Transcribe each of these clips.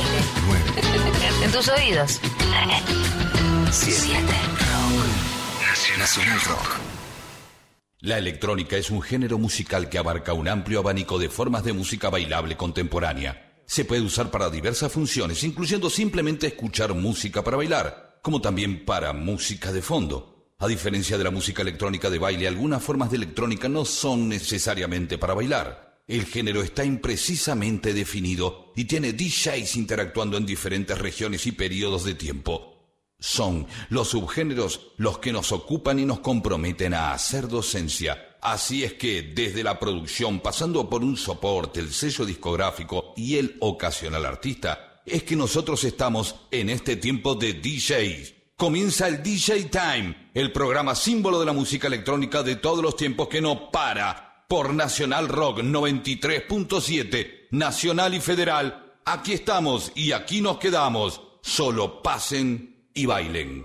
baile. 9. En tus oídos. 7. Nacional Rock. La electrónica es un género musical que abarca un amplio abanico de formas de música bailable contemporánea. Se puede usar para diversas funciones, incluyendo simplemente escuchar música para bailar, como también para música de fondo. A diferencia de la música electrónica de baile, algunas formas de electrónica no son necesariamente para bailar. El género está imprecisamente definido y tiene DJs interactuando en diferentes regiones y periodos de tiempo. Son los subgéneros los que nos ocupan y nos comprometen a hacer docencia. Así es que desde la producción, pasando por un soporte, el sello discográfico y el ocasional artista, es que nosotros estamos en este tiempo de DJs. Comienza el DJ Time, el programa símbolo de la música electrónica de todos los tiempos que no para. Por Nacional Rock 93.7, Nacional y Federal. Aquí estamos y aquí nos quedamos. Solo pasen y bailen.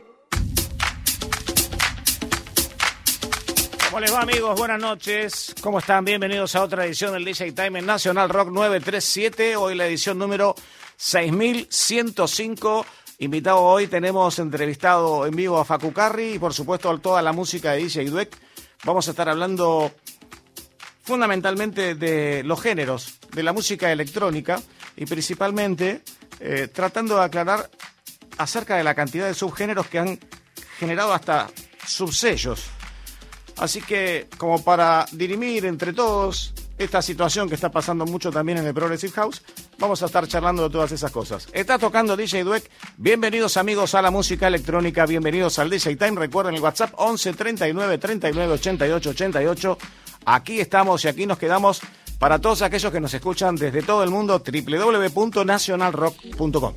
¿Cómo les va amigos? Buenas noches. ¿Cómo están? Bienvenidos a otra edición del DJ Time en Nacional Rock 937. Hoy la edición número 6105. Invitado hoy tenemos entrevistado en vivo a Facu Carri y por supuesto toda la música de DJ Dweck. Vamos a estar hablando fundamentalmente de los géneros, de la música electrónica y principalmente eh, tratando de aclarar acerca de la cantidad de subgéneros que han generado hasta subsellos. Así que, como para dirimir entre todos esta situación que está pasando mucho también en el Progressive House, vamos a estar charlando de todas esas cosas. Está tocando DJ Dweck. Bienvenidos amigos a la música electrónica, bienvenidos al DJ Time. Recuerden el WhatsApp 11 39 39 88 88. Aquí estamos y aquí nos quedamos para todos aquellos que nos escuchan desde todo el mundo www.nationalrock.com.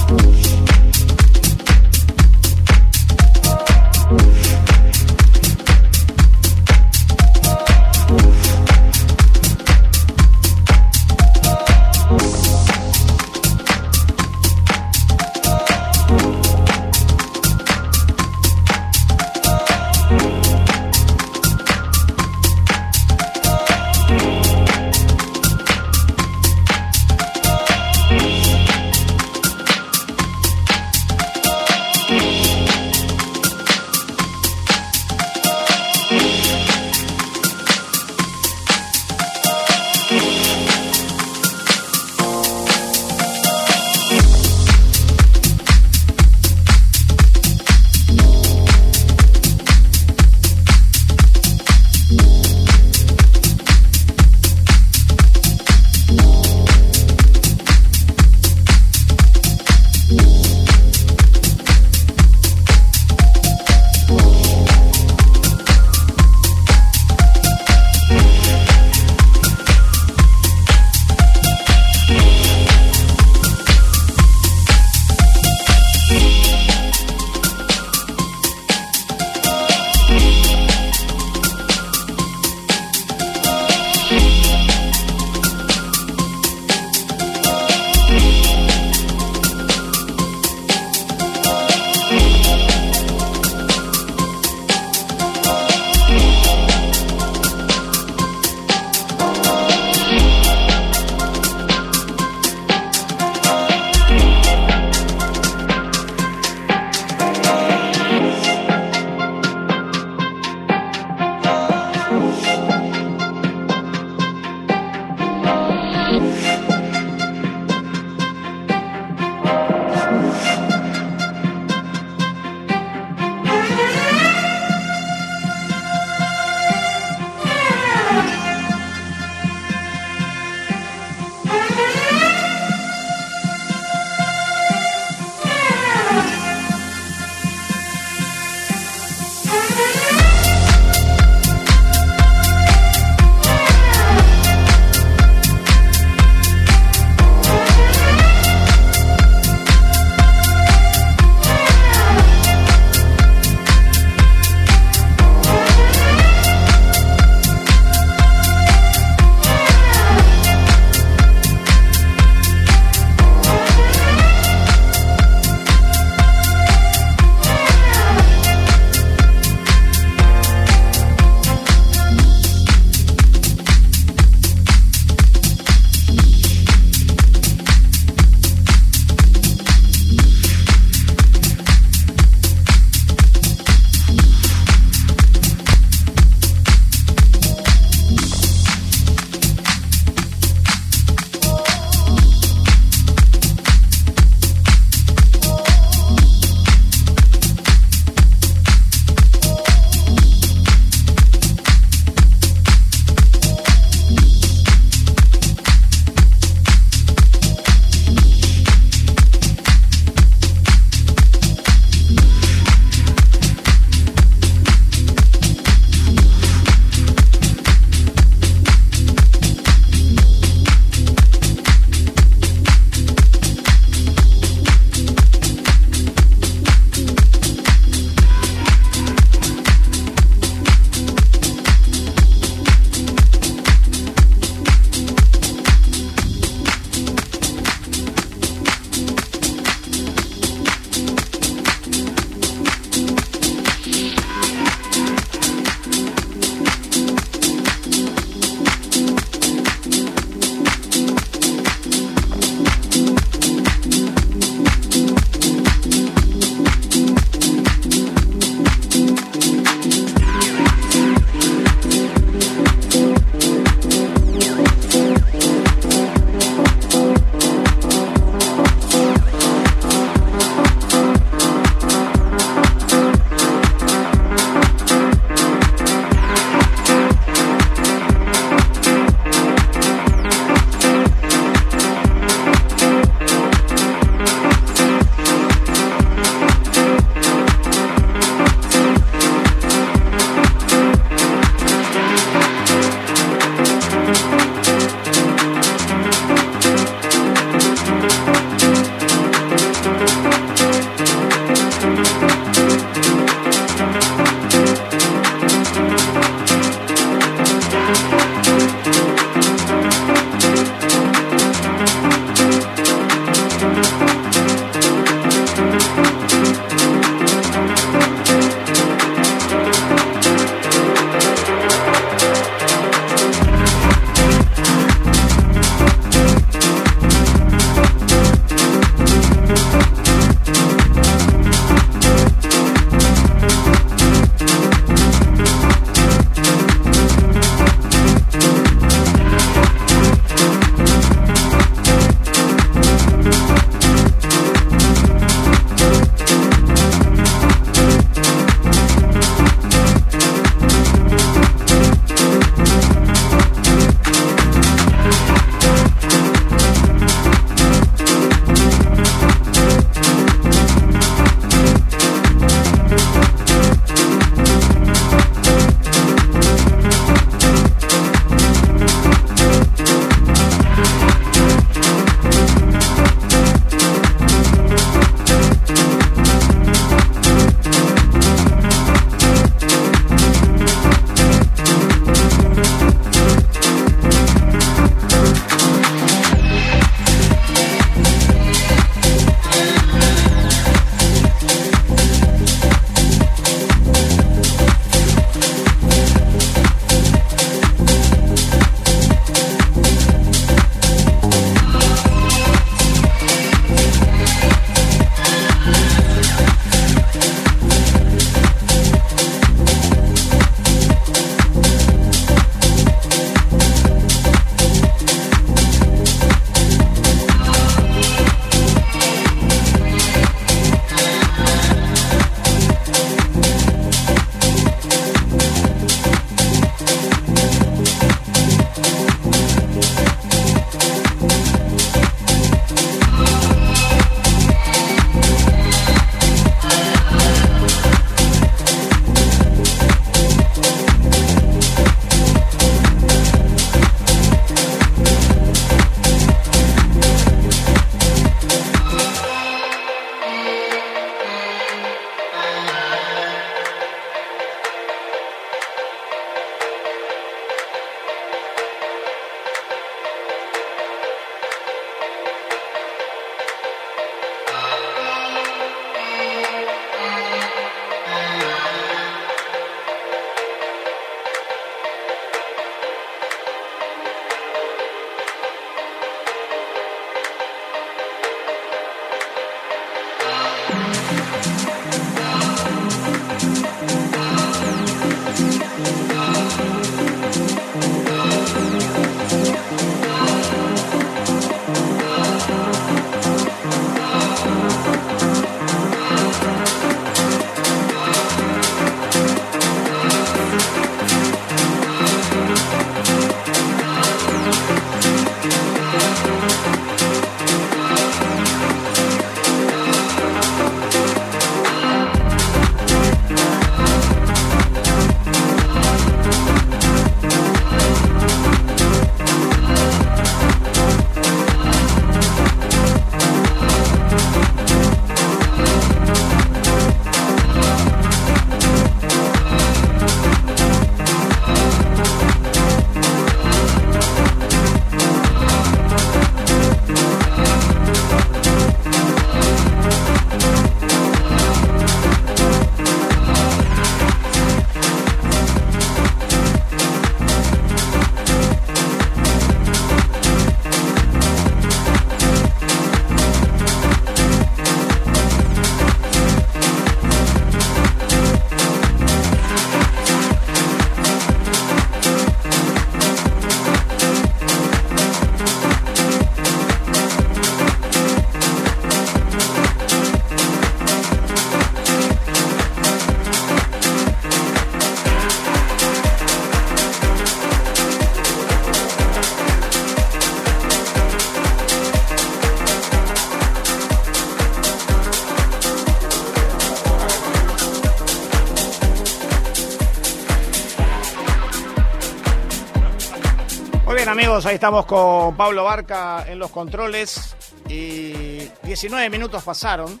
amigos, ahí estamos con Pablo Barca en los controles y 19 minutos pasaron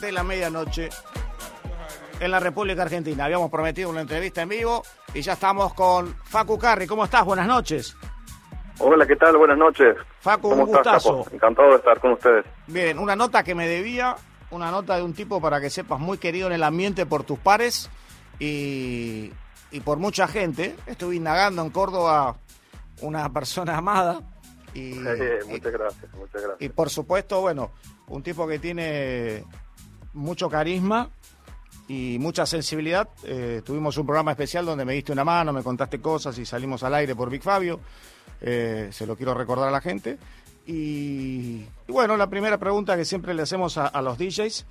de la medianoche en la República Argentina. Habíamos prometido una entrevista en vivo y ya estamos con Facu Carri. ¿Cómo estás? Buenas noches. Hola, ¿qué tal? Buenas noches. Facu, un gustazo. Encantado de estar con ustedes. Bien, una nota que me debía, una nota de un tipo para que sepas muy querido en el ambiente por tus pares y, y por mucha gente. Estuve indagando en Córdoba una persona amada. Y, muchas gracias, muchas gracias. Y por supuesto, bueno, un tipo que tiene mucho carisma y mucha sensibilidad. Eh, tuvimos un programa especial donde me diste una mano, me contaste cosas y salimos al aire por Big Fabio. Eh, se lo quiero recordar a la gente. Y, bueno, la primera pregunta que siempre le hacemos a, a los DJs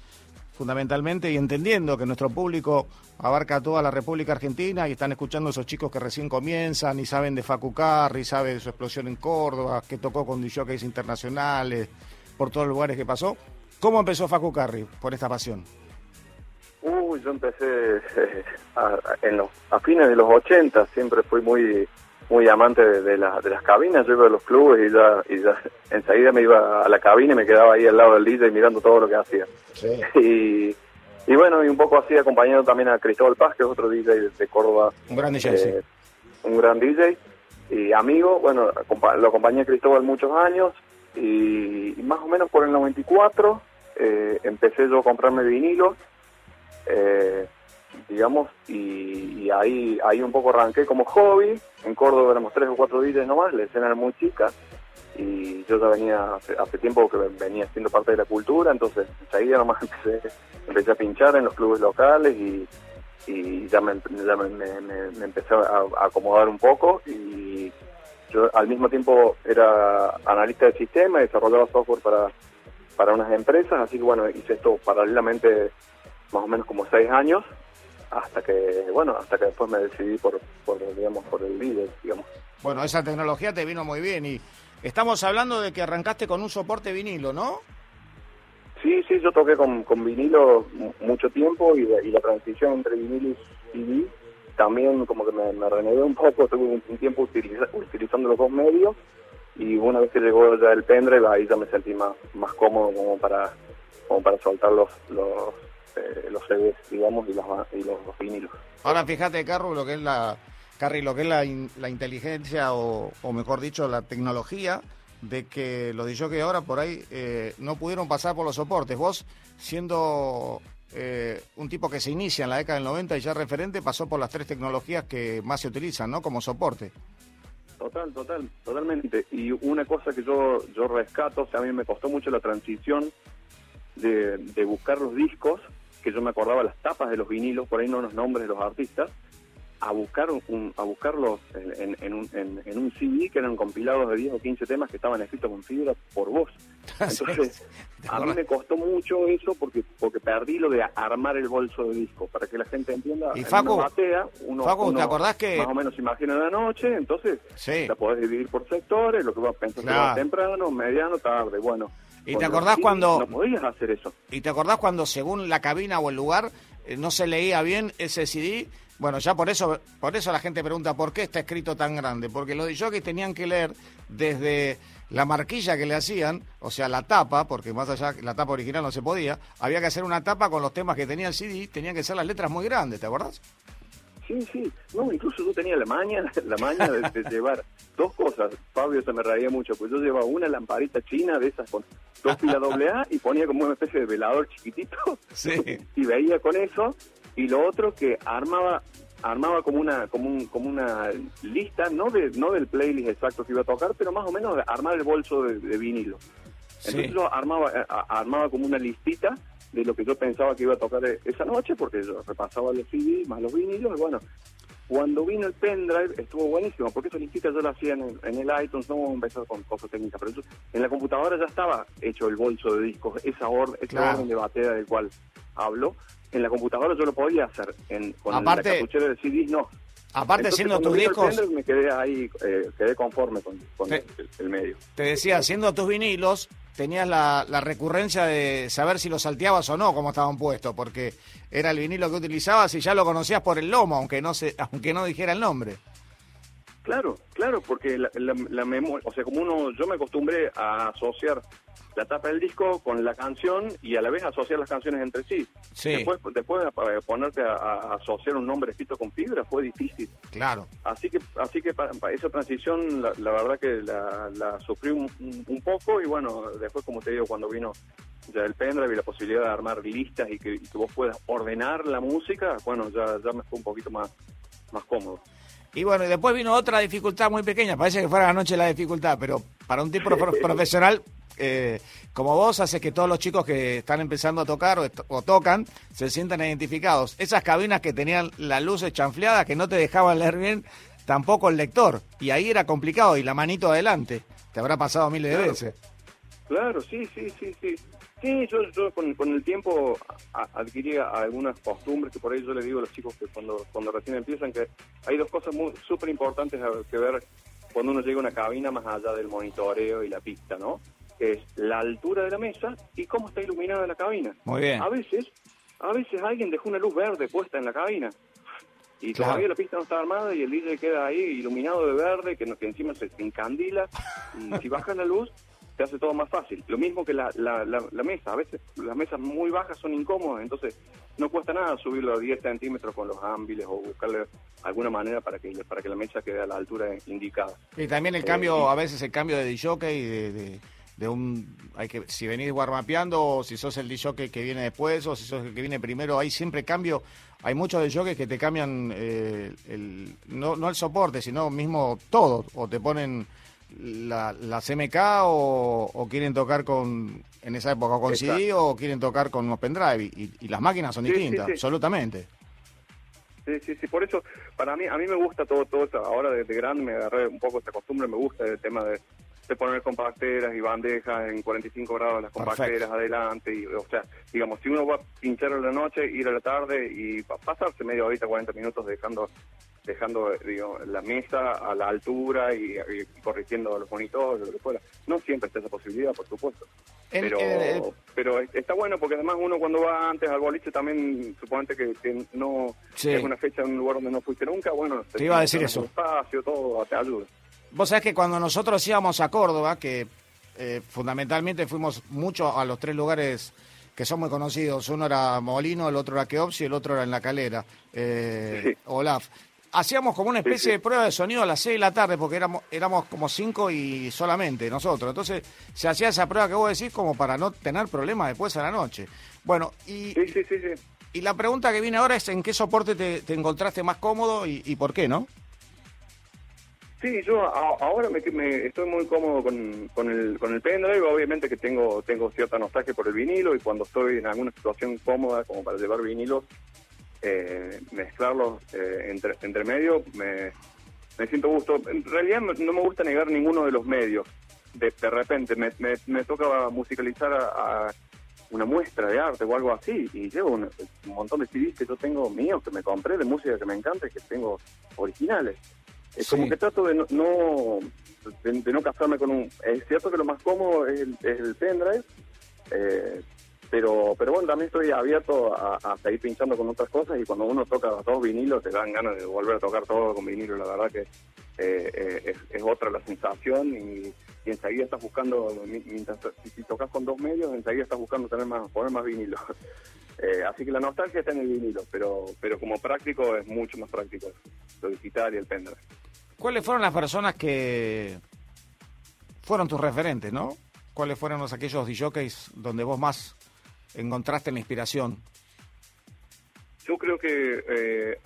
fundamentalmente y entendiendo que nuestro público abarca toda la República Argentina y están escuchando esos chicos que recién comienzan y saben de Facu Carri, saben de su explosión en Córdoba, que tocó con DJs internacionales, por todos los lugares que pasó. ¿Cómo empezó Facu Carri por esta pasión? Uy, yo empecé a, en los, a fines de los 80, siempre fui muy muy amante de, de, de las cabinas, yo iba a los clubes y ya, y ya enseguida me iba a la cabina y me quedaba ahí al lado del DJ mirando todo lo que hacía. Y, y bueno, y un poco así acompañando también a Cristóbal Paz, que es otro DJ de, Córdoba. Un gran DJ, sí. Eh, un gran DJ y amigo, bueno, lo acompañé a Cristóbal muchos años y, más o menos por el 94 eh, empecé yo a comprarme vinilos. Eh, digamos, y, ahí ahí un poco arranqué como hobby. En Córdoba éramos tres o cuatro días nomás, la escena era muy chica y yo ya venía hace, tiempo que venía siendo parte de la cultura, entonces enseguida nomás empecé, empecé a pinchar en los clubes locales y, ya, me, ya me, empecé a, acomodar un poco y yo al mismo tiempo era analista de sistema y desarrollaba software para, para unas empresas, así que bueno, hice esto paralelamente más o menos como seis años hasta que bueno hasta que después me decidí por, por digamos por el líder digamos. Bueno esa tecnología te vino muy bien y estamos hablando de que arrancaste con un soporte vinilo no sí sí yo toqué con, con vinilo mucho tiempo y, y la transición entre vinilo y CD también como que me, me renevé un poco tuve un, tiempo utilizando los dos medios y una vez que llegó ya el pendrive ahí ya me sentí más más cómodo como para como para soltar los, los eh, los CDs, digamos, y los, y los vinilos. Ahora fíjate, Carlos, lo que es la, Carri, lo que es la, la inteligencia o, o, mejor dicho, la tecnología de que los que ahora por ahí eh, no pudieron pasar por los soportes. Vos, siendo eh, un tipo que se inicia en la década del 90 y ya referente, pasó por las tres tecnologías que más se utilizan, ¿no? Como soporte. Total, total, totalmente. Y una cosa que yo, yo rescato, o sea, a mí me costó mucho la transición de, de buscar los discos que yo me acordaba las tapas de los vinilos, por ahí no los nombres de los artistas, a buscar un, a buscarlos en, en, un, en, un CD que eran compilados de 10 o 15 temas que estaban escritos con fibra por voz. Entonces, a mí me costó mucho eso porque porque perdí lo de armar el bolso de disco, para que la gente entienda. Y Facu, batea, uno, Facu, ¿te acordás que...? Más o menos imagina la noche, entonces la podés dividir por sectores, lo que vas a pensar temprano, mediano, tarde, bueno ¿Y te acordás cuando... No podías hacer eso. ¿Y te acordás cuando según la cabina o el lugar eh, no se leía bien ese CD? Bueno, ya por eso, por eso la gente pregunta por qué está escrito tan grande, porque los que tenían que leer desde la marquilla que le hacían, o sea, la tapa, porque más allá la tapa original no se podía, había que hacer una tapa con los temas que tenía el CD, tenían que ser las letras muy grandes, ¿te acordás? Sí, sí. No, incluso yo tenía la maña, la maña de, llevar dos cosas. Fabio se me reía mucho, pues yo llevaba una lamparita china de esas con dos pilas doble A y ponía como una especie de velador chiquitito. Sí. Y veía con eso. Y lo otro que armaba armaba como una como un, como una lista no de no del playlist exacto que iba a tocar pero más o menos armar el bolso de, vinilo entonces yo armaba eh, armaba como una listita de lo que yo pensaba que iba a tocar e-, esa noche, porque yo repasaba los CD más los vinilos, y bueno, cuando vino el pendrive estuvo buenísimo, porque esa listita yo la hacía en, el iTunes, no vamos a empezar con cosas técnicas, pero en la computadora ya estaba hecho el bolso de discos, esa, or, orden de batea del cual hablo, en la computadora yo lo podía hacer, en, con Aparte, la cartuchera de CD no. Aparte, siendo tus discos. me quedé ahí, eh, quedé conforme con, el, medio. Te decía, haciendo tus vinilos, tenías la, la, recurrencia de saber si los salteabas o no, cómo estaban puestos, porque era el vinilo que utilizabas y ya lo conocías por el lomo, aunque no se, aunque no dijera el nombre. Claro, claro, porque la, la, memoria, o sea, como uno, yo me acostumbré a asociar la tapa del disco con la canción y a la vez asociar las canciones entre sí. sí. Después, después de ponerte a, asociar un nombre escrito con fibra fue difícil. Claro. Así que, así que para, esa transición, la, verdad que la, la sufrí un, poco y bueno, después como te digo, cuando vino ya el pendrive y la posibilidad de armar listas y que, y que vos puedas ordenar la música, bueno, ya, ya me fue un poquito más, más cómodo. Y bueno, y después vino otra dificultad muy pequeña, parece que fuera anoche la dificultad, pero para un tipo profesional eh, como vos hace que todos los chicos que están empezando a tocar o, tocan se sientan identificados. Esas cabinas que tenían las luces chanfleadas que no te dejaban leer bien tampoco el lector, y ahí era complicado, y la manito adelante, te habrá pasado miles de veces. Claro, sí, sí, sí, sí. Sí, yo, con, el tiempo adquirí algunas costumbres que por ahí yo le digo a los chicos que cuando, cuando recién empiezan que hay dos cosas súper importantes que ver cuando uno llega a una cabina más allá del monitoreo y la pista, ¿no? Es la altura de la mesa y cómo está iluminada la cabina. Muy bien. A veces, a veces alguien dejó una luz verde puesta en la cabina y todavía la pista no está armada y el DJ queda ahí iluminado de verde, que, que encima se encandila y si baja la luz te hace todo más fácil. Lo mismo que la, la, la, mesa, a veces las mesas muy bajas son incómodas, entonces no cuesta nada subirlo a 10 centímetros con los ámbiles o buscarle alguna manera para que para que la mesa quede a la altura indicada. Y también el cambio, eh, a veces el cambio de DJ de, de, de, un, hay que si venís warmapeando o si sos el DJ que viene después o si sos el que viene primero, hay siempre cambio. Hay muchos de jockeys que te cambian eh, el, no, no el soporte, sino mismo todo, o te ponen la, la CMK o, quieren tocar con, en esa época con CD o quieren tocar con unos pendrive y, las máquinas son distintas, absolutamente. Sí, sí, sí, por eso para mí, a mí me gusta todo, todo eso, ahora desde grande me agarré un poco esta costumbre, me gusta el tema de, poner compacteras y bandejas en 45 grados las compacteras adelante, y, o sea, digamos, si uno va a pinchar en la noche, ir a la tarde y pasarse media horita, 40 minutos dejando dejando digo, la mesa a la altura y, corrigiendo los monitores, lo que fuera. No siempre está esa posibilidad, por supuesto. pero, pero está bueno porque además uno cuando va antes al boliche también, suponete que, no es una fecha en un lugar donde no fuiste nunca, bueno, te, iba a decir eso. Espacio, todo te ayuda. Vos sabés que cuando nosotros íbamos a Córdoba, que eh, fundamentalmente fuimos mucho a los tres lugares que son muy conocidos. Uno era Molino, el otro era Keops y el otro era en La Calera, eh, Olaf hacíamos como una especie de prueba de sonido a las 6 de la tarde, porque éramos, éramos como cinco y solamente nosotros. Entonces se hacía esa prueba que vos decís como para no tener problemas después a la noche. Bueno, y, y la pregunta que viene ahora es en qué soporte te, encontraste más cómodo y, por qué, ¿no? Sí, yo ahora me, estoy muy cómodo con, con, el, con el pendrive, obviamente que tengo, tengo cierta nostalgia por el vinilo y cuando estoy en alguna situación cómoda como para llevar vinilo, eh, mezclarlos eh, entre, entre medio, me, me, siento gusto. En realidad no me gusta negar ninguno de los medios. De, de repente me, me, toca musicalizar a, una muestra de arte o algo así y llevo un, montón de CDs que yo tengo míos, que me compré de música que me encanta y que tengo originales. Es como que trato de no, de, no casarme con un... Es cierto que lo más cómodo es el, es el pendrive, eh, pero pero bueno, también estoy abierto a, seguir pinchando con otras cosas y cuando uno toca dos vinilos te dan ganas de volver a tocar todo con vinilo, la verdad que eh, eh, es, otra la sensación y, enseguida estás buscando, mientras, si, tocas con dos medios, enseguida estás buscando tener más, poner más vinilo. Eh, así que la nostalgia está en el vinilo, pero, pero como práctico es mucho más práctico lo digital y el pendrive. ¿Cuáles fueron las personas que fueron tus referentes, no? ¿Cuáles fueron los aquellos DJs donde vos más encontraste la inspiración? Yo creo que eh,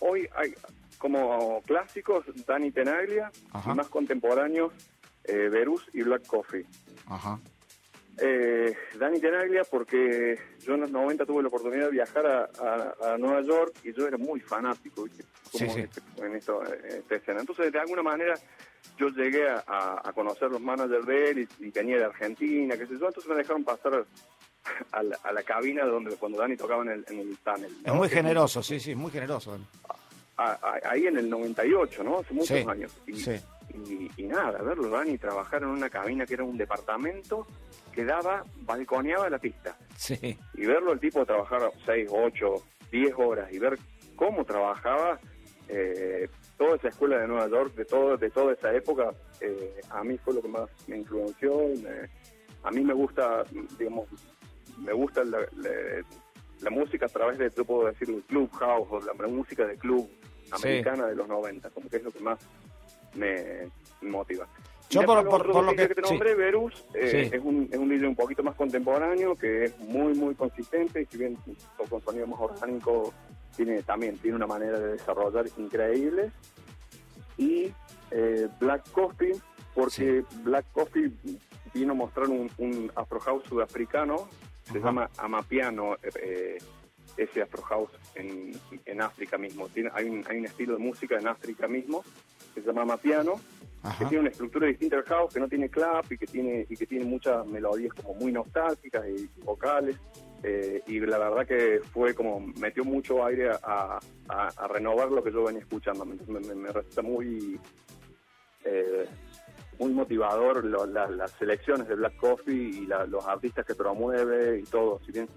hoy hay como clásicos Dani Tenaglia y más contemporáneos eh, Verus y Black Coffee. Ajá. Eh, Dani Tenaglia porque yo en los 90 tuve la oportunidad de viajar a, Nueva York y yo era muy fanático este, en, esto, esta escena. Entonces, de alguna manera, yo llegué a, conocer los managers de él y, y, venía de Argentina, qué sé yo, entonces me dejaron pasar a la, cabina donde cuando Dani tocaba en el, en el tunnel. Es muy generoso, sí, sí, muy generoso. ahí en el 98, ¿no? Hace muchos años. Y, nada, verlo, Dani trabajar en una cabina que era un departamento que daba, balconeaba la pista. Sí. Y verlo el tipo trabajar 6, 8, 10 horas y ver cómo trabajaba, eh, toda esa escuela de Nueva York, de todo, de toda esa época, eh, a mí fue lo que más me influenció. a mí me gusta, digamos, me gusta la, música a través de, yo puedo decir, el club house o la, música de club americana de los 90, como que es lo que más me motiva. Yo por, lo que, te nombré, Verus, eh, es, un, es un DJ un poquito más contemporáneo, que es muy, muy consistente, y si bien toca un sonido más orgánico, tiene también tiene una manera de desarrollar increíble. Y eh, Black Coffee, porque Black Coffee vino a mostrar un, un Afro House sudafricano, se llama Amapiano, eh, ese Afro House en, en África mismo. Tiene, hay, un, hay un estilo de música en África mismo que se llama Amapiano que tiene una estructura distinta al house, que no tiene clap y que tiene y que tiene muchas melodías como muy nostálgicas y vocales. Eh, y la verdad que fue como metió mucho aire a, renovar lo que yo venía escuchando. Me, me, resulta muy eh, muy motivador las selecciones de Black Coffee y los artistas que promueve y todo. Si bien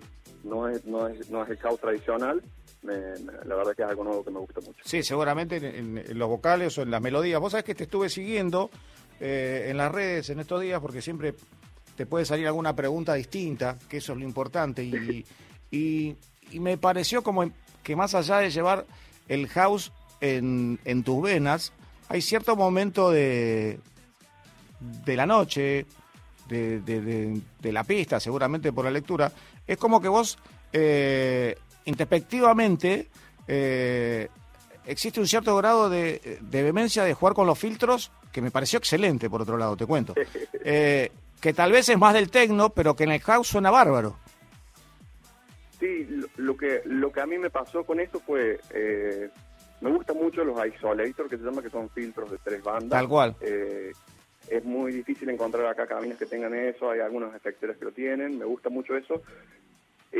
no es no es no es el house tradicional, la verdad que es algo nuevo que me gusta mucho. Sí, seguramente en, los vocales o en las melodías. Vos sabés que te estuve siguiendo eh, en las redes en estos días porque siempre te puede salir alguna pregunta distinta, que eso es lo importante. Y, me pareció como que más allá de llevar el house en, tus venas, hay cierto momento de, de la noche, de, de, la pista, seguramente por la lectura, es como que vos eh, introspectivamente eh, existe un cierto grado de, de, vehemencia de jugar con los filtros que me pareció excelente, por otro lado, te cuento. Eh, que tal vez es más del tecno, pero que en el house suena bárbaro. Sí, lo, que lo que a mí me pasó con esto fue, eh, me gustan mucho los isolators, que se llama que son filtros de tres bandas. Tal cual. es muy difícil encontrar acá cabinas que tengan eso, hay algunos efectores que lo tienen, me gusta mucho eso.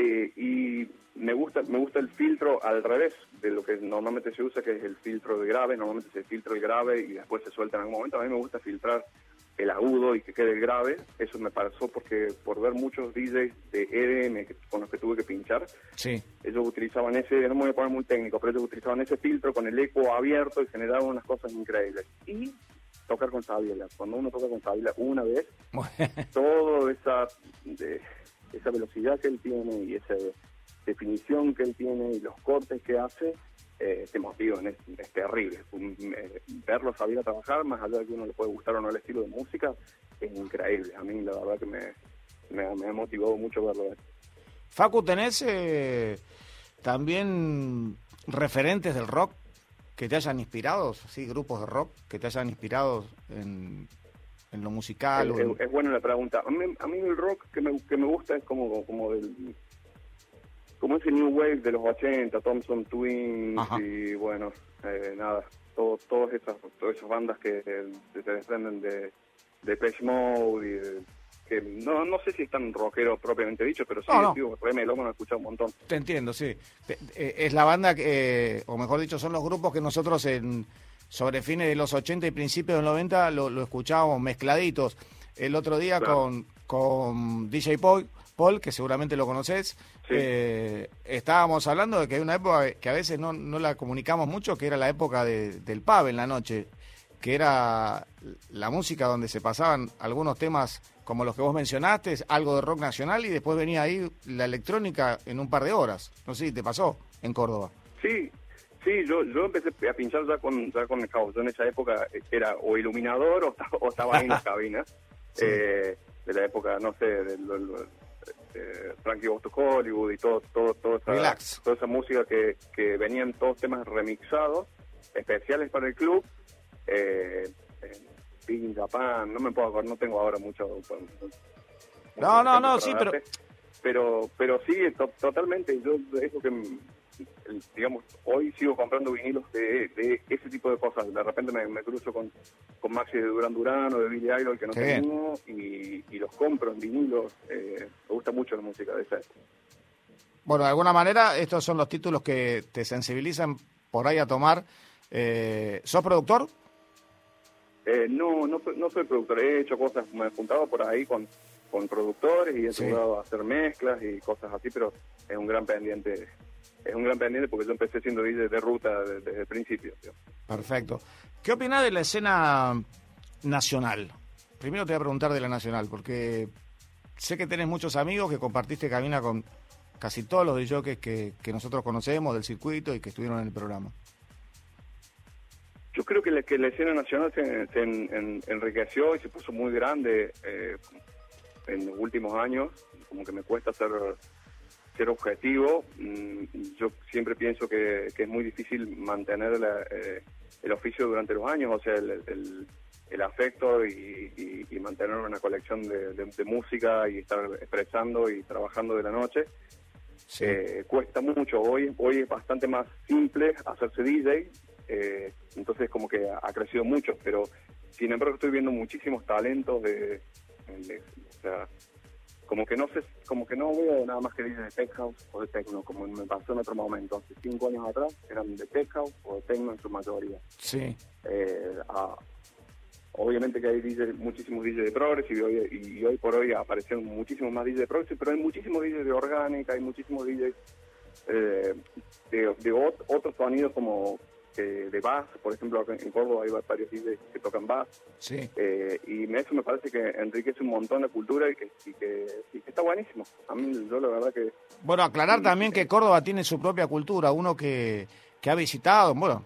Y me gusta me gusta el filtro al revés de lo que normalmente se usa, que es el filtro de grave. Normalmente se filtra el grave y después se suelta en algún momento. A mí me gusta filtrar el agudo y que quede el grave. Eso me pasó porque por ver muchos DJs de EDM con los que tuve que pinchar, sí. ellos utilizaban ese, no me voy a poner muy técnico, pero ellos utilizaban ese filtro con el eco abierto y generaban unas cosas increíbles. Y tocar con Sabila. Cuando uno toca con Sabila una vez, toda esa, esa velocidad que él tiene y ese definición que él tiene y los cortes que hace, eh, te motivan, es, es terrible. Eh, verlo salir a trabajar, más allá de que uno le puede gustar o no el estilo de música, es increíble. A mí la verdad que me, me, ha motivado mucho verlo. Facu, ¿tenés eh, también referentes del rock que te hayan inspirado, sí, grupos de rock que te hayan inspirado en, en lo musical? Es, buena la pregunta. A mí, a mí, el rock que me, que me gusta es como, como del como ese New Wave de los 80, Thompson Twins y bueno, eh, nada, todo, todas esas todas esas bandas que se desprenden de, de Page Mode y que no, no sé si están rockeros propiamente dicho, pero sí, no, no. me lo he escuchado un montón. Te entiendo, sí. Eh, es la banda, que, o mejor dicho, son los grupos que nosotros en sobre fines de los 80 y principios de los 90 lo, lo escuchábamos mezcladitos. El otro día con, con DJ Paul, Paul, que seguramente lo conoces, eh, estábamos hablando de que hay una época que a veces no, no la comunicamos mucho, que era la época del pub en la noche, que era la música donde se pasaban algunos temas como los que vos mencionaste, algo de rock nacional y después venía ahí la electrónica en un par de horas. No sé si te pasó en Córdoba. Sí, sí, yo, yo empecé a pinchar ya con, ya con el caos. Yo en esa época era o iluminador o, estaba en la cabina. Eh, de la época, no sé, de, eh, Frankie Goes Hollywood y todo, todo, todo esa, toda esa música que, que venían todos temas remixados, especiales para el club. Eh, Pin Japan, no me puedo acordar, no tengo ahora mucho. no, no, no, sí, pero. Pero, pero sí, totalmente. Yo, eso que digamos, hoy sigo comprando vinilos de, de, ese tipo de cosas. De repente me, cruzo con, con Maxi de Duran Duran o de Billy Idol que no tengo y, los compro en vinilos. Eh, me gusta mucho la música de esa. Bueno, de alguna manera estos son los títulos que te sensibilizan por ahí a tomar. Eh, ¿Sos productor? Eh, no, no, no soy productor. He hecho cosas, me he juntado por ahí con, con productores y he ayudado a hacer mezclas y cosas así, pero es un gran pendiente es un gran pendiente porque yo empecé siendo DJ de ruta desde, el principio. Perfecto. ¿Qué opinás de la escena nacional? Primero te voy a preguntar de la nacional, porque sé que tenés muchos amigos que compartiste cabina con casi todos los DJs que, que nosotros conocemos del circuito y que estuvieron en el programa. Yo creo que la, que la escena nacional se, enriqueció y se puso muy grande eh, en los últimos años, como que me cuesta ser, ser objetivo. Mm, yo siempre pienso que, es muy difícil mantener eh, el oficio durante los años, o sea, el, el, afecto y, mantener una colección de, música y estar expresando y trabajando de la noche. Eh, cuesta mucho. Hoy, hoy es bastante más simple hacerse DJ, eh, entonces como que ha, crecido mucho, pero sin embargo estoy viendo muchísimos talentos de, o sea, como que no sé, como que no veo nada más que dicen de tech house o de techno, como me pasó en otro momento, hace cinco años atrás eran de tech house o de techno en su mayoría. Sí. Eh, obviamente que hay muchísimos DJs de progress y hoy, y hoy por hoy aparecieron muchísimos más DJs de progress, pero hay muchísimos DJs de orgánica, hay muchísimos DJs eh, de, de otros sonidos como de bass, por ejemplo, en Córdoba hay varios DJs que tocan bass. Sí. Eh, y eso me parece que enriquece un montón de cultura y que, que, está buenísimo. A mí, yo la verdad que... Bueno, aclarar también que Córdoba tiene su propia cultura, uno que, que ha visitado, bueno,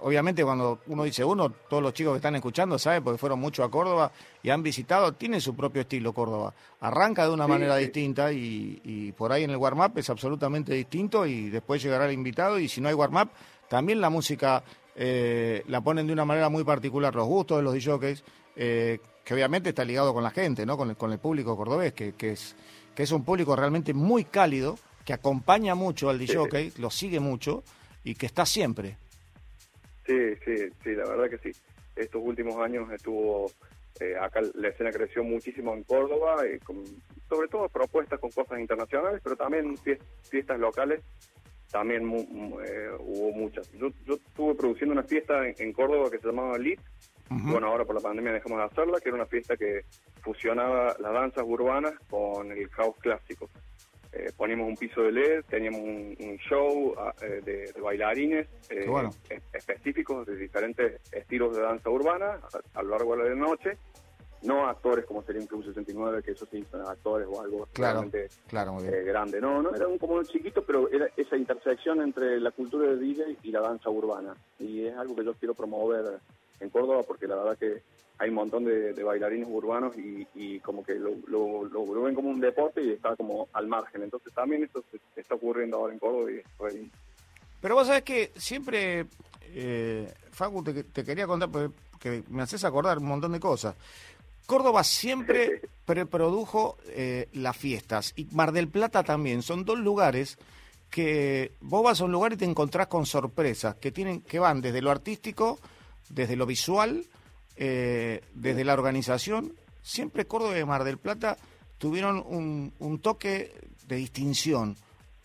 obviamente cuando uno dice uno, todos los chicos que están escuchando saben porque fueron mucho a Córdoba y han visitado, tiene su propio estilo Córdoba. Arranca de una manera distinta y, y, por ahí en el warm-up es absolutamente distinto y después llegará el invitado y si no hay warm-up también la música eh, la ponen de una manera muy particular, los gustos de los DJs, eh, que obviamente está ligado con la gente, ¿no? con, el, con el público cordobés, que, que, es, que es un público realmente muy cálido, que acompaña mucho al DJ, lo sigue mucho y que está siempre. Sí, sí, sí, la verdad que sí. Estos últimos años estuvo, eh, acá la escena creció muchísimo en Córdoba, con, sobre todo propuestas con cosas internacionales, pero también fiestas locales también eh, hubo muchas. Yo, yo estuve produciendo una fiesta en, Córdoba que se llamaba LIT. Bueno, ahora por la pandemia dejamos de hacerla, que era una fiesta que fusionaba las danzas urbanas con el house clásico. Eh, poníamos un piso de LED, teníamos un, show ah, eh, de, bailarines específicos de diferentes estilos de danza urbana a, lo largo de la noche no actores como sería un Club 69, que eso sí son actores o algo realmente eh, grande. No, no, era un como un chiquito, pero era esa intersección entre la cultura del DJ y la danza urbana. Y es algo que yo quiero promover en Córdoba porque la verdad que hay un montón de, bailarines urbanos y, como que lo, lo, ven como un deporte y está como al margen. Entonces también esto se, está ocurriendo ahora en Córdoba y Pero vos sabés que siempre, eh, Facu, te, te quería contar, porque me haces acordar un montón de cosas. Córdoba siempre preprodujo eh, las fiestas y Mar del Plata también. Son dos lugares que vos vas a un lugar y te encontrás con sorpresas que tienen que van desde lo artístico, desde lo visual, eh, desde la organización. Siempre Córdoba y Mar del Plata tuvieron un, toque de distinción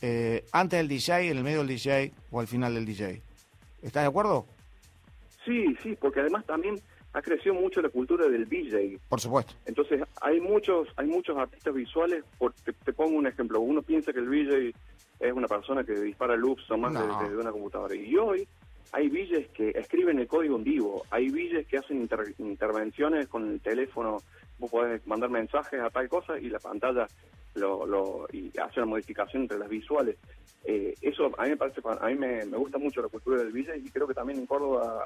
eh, antes del DJ, en el medio del DJ o al final del DJ. ¿Estás de acuerdo? Sí, sí, porque además también ha crecido mucho la cultura del DJ. Por supuesto. Entonces, hay muchos hay muchos artistas visuales, por, te, pongo un ejemplo, uno piensa que el DJ es una persona que dispara loops nomás desde de una computadora, y hoy hay DJs que escriben el código en vivo, hay DJs que hacen intervenciones con el teléfono, vos podés mandar mensajes a tal cosa y la pantalla lo, lo, y hacer una modificación entre las visuales. Eh, eso a mí me parece, a mí me, gusta mucho la cultura del DJ y creo que también en Córdoba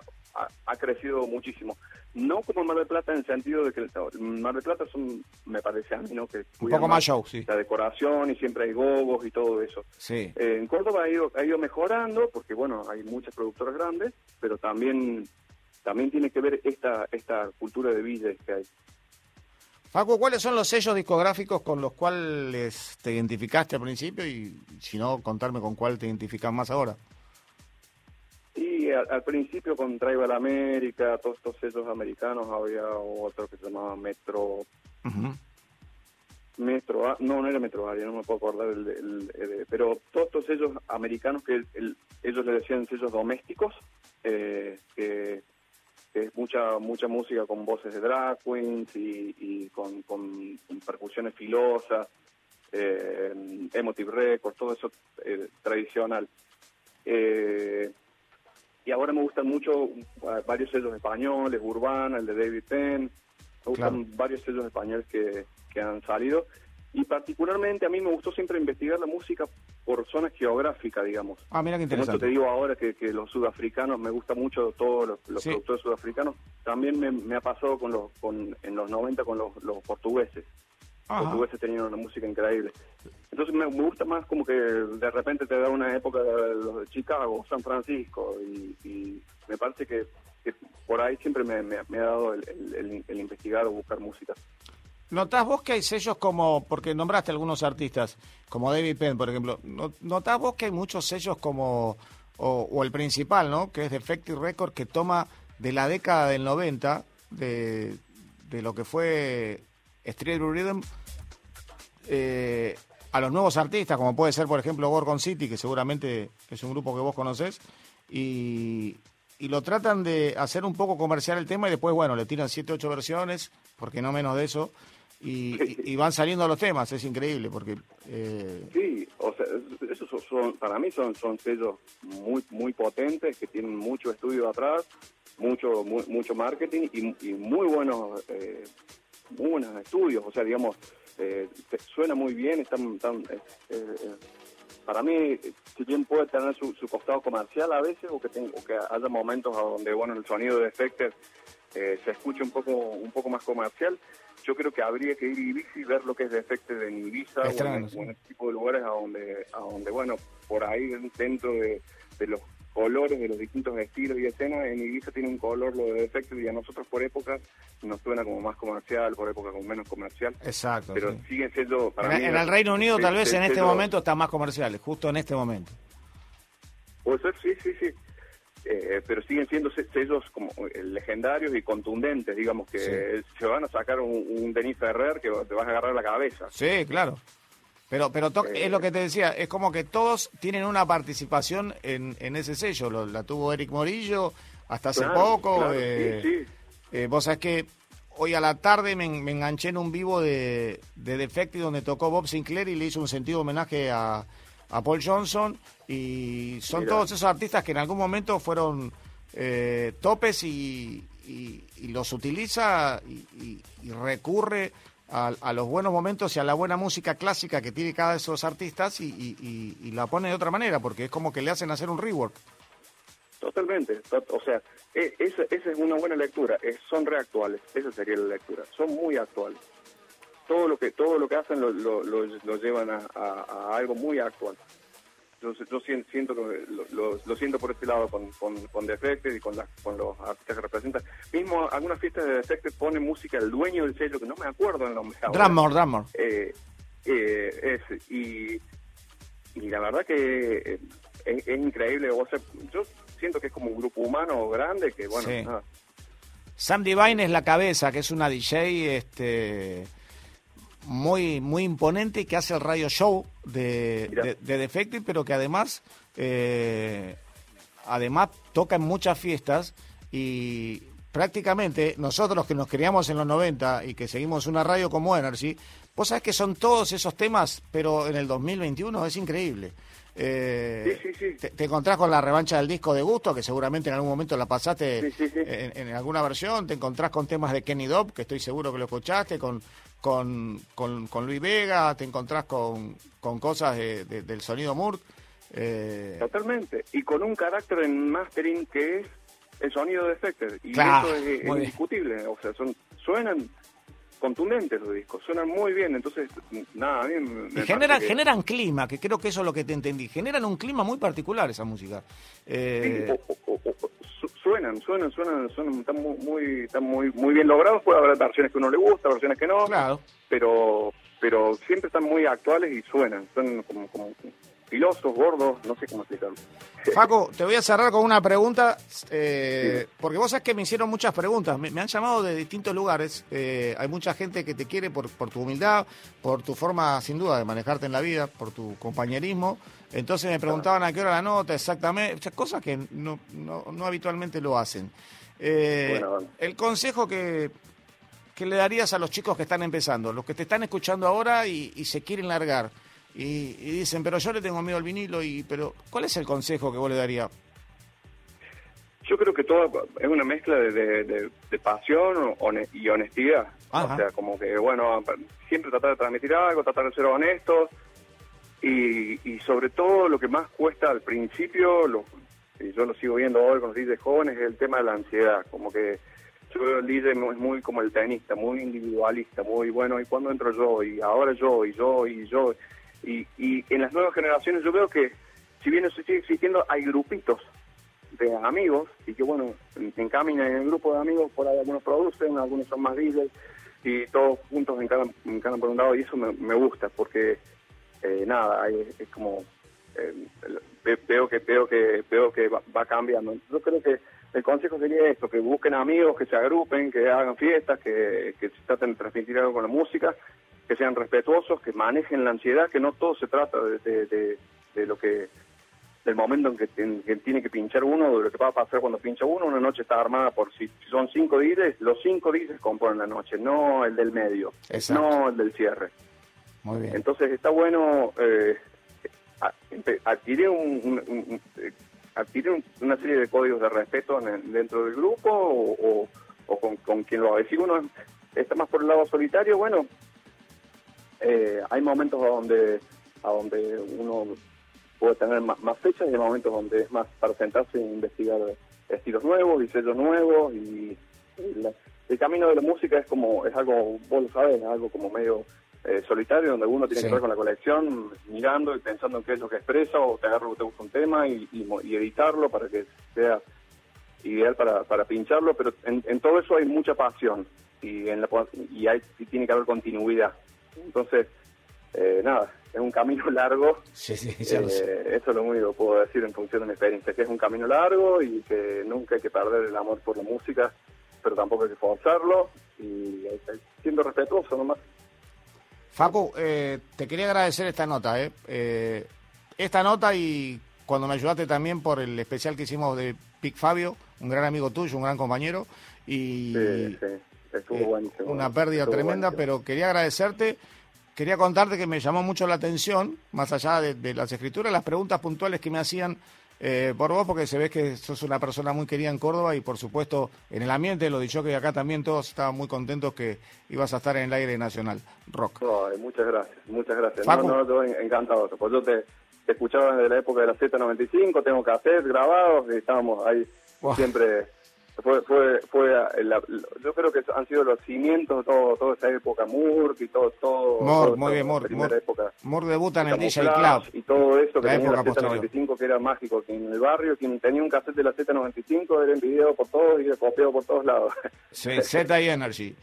ha, crecido muchísimo. No como en Mar del Plata en el sentido de que en Mar del Plata son, me parece a mí, ¿no? Que un poco más show, sí. La decoración y siempre hay gogos y todo eso. Sí. Eh, en Córdoba ha ido, ha ido mejorando porque, bueno, hay muchas productoras grandes, pero también también tiene que ver esta esta cultura de DJ que hay. Facu, ¿cuáles son los sellos discográficos con los cuales te identificaste al principio y si no, contarme con cuál te identificas más ahora? Y al, principio con Tribal América, todos estos sellos americanos, había otro que se llamaba Metro... Metro, no, no era Metro Área, no me puedo acordar, el, pero todos estos sellos americanos que ellos le decían sellos domésticos, eh, que es mucha mucha música con voces de drag queens y, con, con, percusiones filosas. eh, Emotive Records, todo eso eh, tradicional. Eh, y ahora me gustan mucho varios sellos españoles, Urbana, el de David Penn, me gustan varios sellos españoles que, que han salido y particularmente a mí me gustó siempre investigar la música por zonas geográficas, digamos. Ah, mira qué interesante. Como te digo ahora que, los sudafricanos, me gusta mucho todos los, productores sudafricanos, también me, ha pasado con los, con, en los 90 con los, los portugueses. Los portugueses tenían una música increíble. Entonces me, gusta más como que de repente te da una época de los de Chicago, San Francisco, y, me parece que, por ahí siempre me, me, ha dado el, el, el investigar o buscar música. ¿Notás vos que hay sellos como, porque nombraste algunos artistas, como David Penn, por ejemplo, ¿notás vos que hay muchos sellos como, o, el principal, ¿no? Que es Defective Record, que toma de la década del 90, de, de lo que fue Street Rhythm, eh, a los nuevos artistas, como puede ser, por ejemplo, Gorgon City, que seguramente es un grupo que vos conocés, y, y lo tratan de hacer un poco comercial el tema y después, bueno, le tiran 7, 8 versiones, porque no menos de eso, y, van saliendo los temas, es increíble porque... Eh... Sí, o sea, esos son, para mí son, son sellos muy muy potentes que tienen mucho estudio atrás, mucho mucho marketing y, muy buenos eh, muy buenos estudios, o sea, digamos, eh, suena muy bien, están, eh, eh, para mí, si bien puede tener su, costado comercial a veces o que, tengo, que haya momentos a donde bueno el sonido de Effecter se escuche un poco un poco más comercial, yo creo que habría que ir a Ibiza y ver lo que es de efecto en Ibiza o en, ese tipo de lugares a donde, a donde bueno, por ahí dentro de, los colores de los distintos estilos y escenas, en Ibiza tiene un color lo de efecto y a nosotros por épocas nos suena como más comercial, por épocas como menos comercial. Exacto. Pero siguen siendo... Para en, el Reino Unido tal vez en este momento está más comercial, justo en este momento. Puede ser, sí, sí, sí. Eh, pero siguen siendo sellos como eh, legendarios y contundentes, digamos que se van a sacar un, Denis Ferrer que te vas a agarrar la cabeza. Sí, claro. Pero, pero es lo que te decía, es como que todos tienen una participación en, en ese sello. la tuvo Eric Morillo hasta hace poco. eh, eh, vos sabés que hoy a la tarde me, enganché en un vivo de, de Defecti donde tocó Bob Sinclair y le hizo un sentido homenaje a, a Paul Johnson y son todos esos artistas que en algún momento fueron eh, topes y, los utiliza y, recurre a, los buenos momentos y a la buena música clásica que tiene cada de esos artistas y, la pone de otra manera porque es como que le hacen hacer un rework. Totalmente, o sea, e, esa, es una buena lectura, son reactuales, esa sería la lectura, son muy actuales todo lo que todo lo que hacen lo, lo, lo, llevan a, algo muy actual. Yo, yo siento lo, siento por este lado con, con, con Defected y con, con los artistas que representan. Mismo algunas fiestas de Defected ponen música el dueño del sello, que no me acuerdo el nombre. Drummer, Drummer. Eh, eh, es, y, y la verdad que eh, es, increíble. O sea, yo siento que es como un grupo humano grande que, bueno, nada. Sam Divine es la cabeza, que es una DJ, este muy, muy imponente que hace el radio show de, de, Defective, pero que además, eh, además toca en muchas fiestas y prácticamente nosotros que nos criamos en los 90 y que seguimos una radio como Energy, vos sabés que son todos esos temas, pero en el 2021 es increíble. Eh, Te, encontrás con la revancha del disco de gusto, que seguramente en algún momento la pasaste en, alguna versión. Te encontrás con temas de Kenny Dobb, que estoy seguro que lo escuchaste, con, con, con, Luis Vega, te encontrás con, con cosas del sonido Murt. Eh... Totalmente. Y con un carácter en mastering que es el sonido de Spectre. Y eso es, indiscutible. O sea, son, suenan contundentes los discos, suenan muy bien, entonces, nada, a mí me, generan, generan clima, que creo que eso es lo que te entendí, generan un clima muy particular esa música. Eh... suenan, suenan, suenan, suenan, están muy, muy, están muy, muy bien logrados, puede haber versiones que uno le gusta, versiones que no, claro. pero pero siempre están muy actuales y suenan, son como, como filosos, gordos, no sé cómo explicarlo. Faco, te voy a cerrar con una pregunta, eh, porque vos sabés que me hicieron muchas preguntas, me, han llamado de distintos lugares, eh, hay mucha gente que te quiere por, por tu humildad, por tu forma sin duda de manejarte en la vida, por tu compañerismo, entonces me preguntaban a qué hora la nota exactamente, muchas cosas que no, no, no habitualmente lo hacen. Eh, el consejo que, que le darías a los chicos que están empezando, los que te están escuchando ahora y, se quieren largar? Y, dicen, pero yo le tengo miedo al vinilo, y pero ¿cuál es el consejo que vos le darías? Yo creo que todo es una mezcla de, pasión y honestidad. O sea, como que, bueno, siempre tratar de transmitir algo, tratar de ser honesto y, y sobre todo lo que más cuesta al principio, lo, y yo lo sigo viendo hoy con los DJs jóvenes, es el tema de la ansiedad. Como que yo veo el DJ muy como el tenista, muy individualista, muy bueno, ¿y cuándo entro yo? Y ahora yo, y yo, y yo. Y, y en las nuevas generaciones yo veo que, si bien eso sigue existiendo, hay grupitos de amigos, y que bueno, encaminan en el grupo de amigos, por ahí algunos producen, algunos son más DJs, y todos juntos encanan, encanan por un lado, y eso me, me gusta, porque eh, nada, es como eh, veo que veo que veo que va, cambiando. Yo creo que el consejo sería esto, que busquen amigos, que se agrupen, que hagan fiestas, que, que traten de transmitir algo con la música, que sean respetuosos, que manejen la ansiedad, que no todo se trata de, de, lo que del momento en que, tiene que pinchar uno, de lo que va a pasar cuando pincha uno, una noche está armada por si, son cinco días, los cinco días componen la noche, no el del medio, no el del cierre. Muy bien. Entonces está bueno eh, adquirir, un, adquirir una serie de códigos de respeto dentro del grupo o, con, quien lo haga. Si uno está más por el lado solitario, bueno, eh, hay momentos a donde, a donde uno puede tener más, fechas y hay momentos donde es más para sentarse e investigar estilos nuevos y sellos nuevos y, el camino de la música es como es algo vos lo sabes es algo como medio eh, solitario, donde uno tiene que ver con la colección, mirando y pensando en qué es lo que expresa, o te agarra te gusta un tema y, editarlo para que sea ideal para, para pincharlo, pero en, todo eso hay mucha pasión y, en la, y, hay, tiene que haber continuidad. Entonces, eh, nada, es un camino largo. Sí, sí, eh, eso es lo único que puedo decir en función de mi experiencia, que es un camino largo y que nunca hay que perder el amor por la música, pero tampoco hay que forzarlo y siendo respetuoso nomás. Facu, eh, te quería agradecer esta nota, eh. eh. Esta nota y cuando me ayudaste también por el especial que hicimos de Pic Fabio, un gran amigo tuyo, un gran compañero. Y sí, sí. Estuvo eh, buenísimo. Una pérdida tremenda, pero quería agradecerte. Quería contarte que me llamó mucho la atención, más allá de las escrituras, las preguntas puntuales que me hacían eh, por vos, porque se ve que sos una persona muy querida en Córdoba y por supuesto en el ambiente, lo dicho que acá también todos estaban muy contentos que ibas a estar en el aire nacional, rock. muchas gracias, muchas gracias. No, no, estoy encantado. Pues yo te, escuchaba desde la época de la Z95, tengo cassettes grabados y estábamos ahí siempre fue, fue, fue yo creo que han sido los cimientos de todo, toda esa época, Moore y todo, todo. Moore, muy bien, Moore. Moore, debuta en el DJ Club. Y todo eso que tenía la Z95 que era mágico, que en el barrio quien tenía un cassette de la Z95 era envidiado por todos y era copiado por todos lados. Sí, Z y Energy.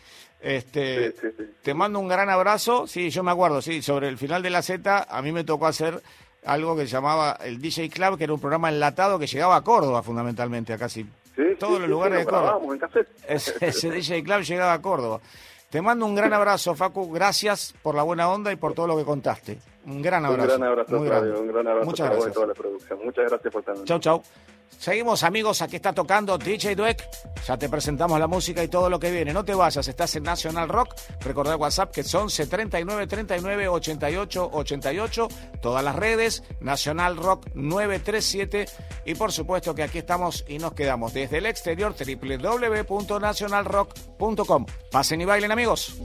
Este, Te mando un gran abrazo. Sí, yo me acuerdo, sí, sobre el final de la Z, a mí me tocó hacer algo que se llamaba el DJ Club, que era un programa enlatado que llegaba a Córdoba fundamentalmente, a casi todos los lugares de Córdoba. Ese, DJ Club llegaba a Córdoba. Te mando un gran abrazo, Facu. Gracias por la buena onda y por todo lo que contaste. Un gran abrazo. Un gran abrazo, un gran abrazo Muchas gracias. toda la producción. Muchas gracias por estar. Chau, chau. Seguimos amigos, aquí está tocando DJ Dweck. Ya te presentamos la música y todo lo que viene. No te vayas, estás en National Rock. Recordá WhatsApp que son 79 39 88 88. Todas las redes, National Rock 937. Y por supuesto que aquí estamos y nos quedamos desde el exterior www.nationalrock.com. Pasen y bailen amigos.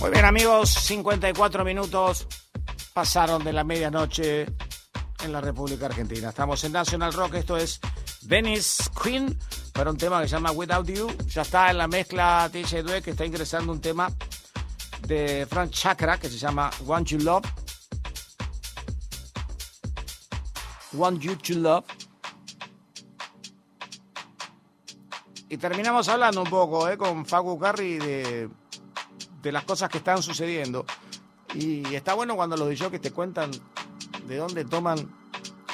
Muy bien amigos, 54 minutos pasaron de la medianoche en la República Argentina. Estamos en National Rock, esto es Venice Queen para un tema que se llama Without You. Ya está en la mezcla TJ Due que está ingresando un tema de Frank Chakra que se llama Want You Love. Want You to Love. Y terminamos hablando un poco eh, con Facu Carri de, de las cosas que están sucediendo. Y está bueno cuando los que te cuentan de dónde toman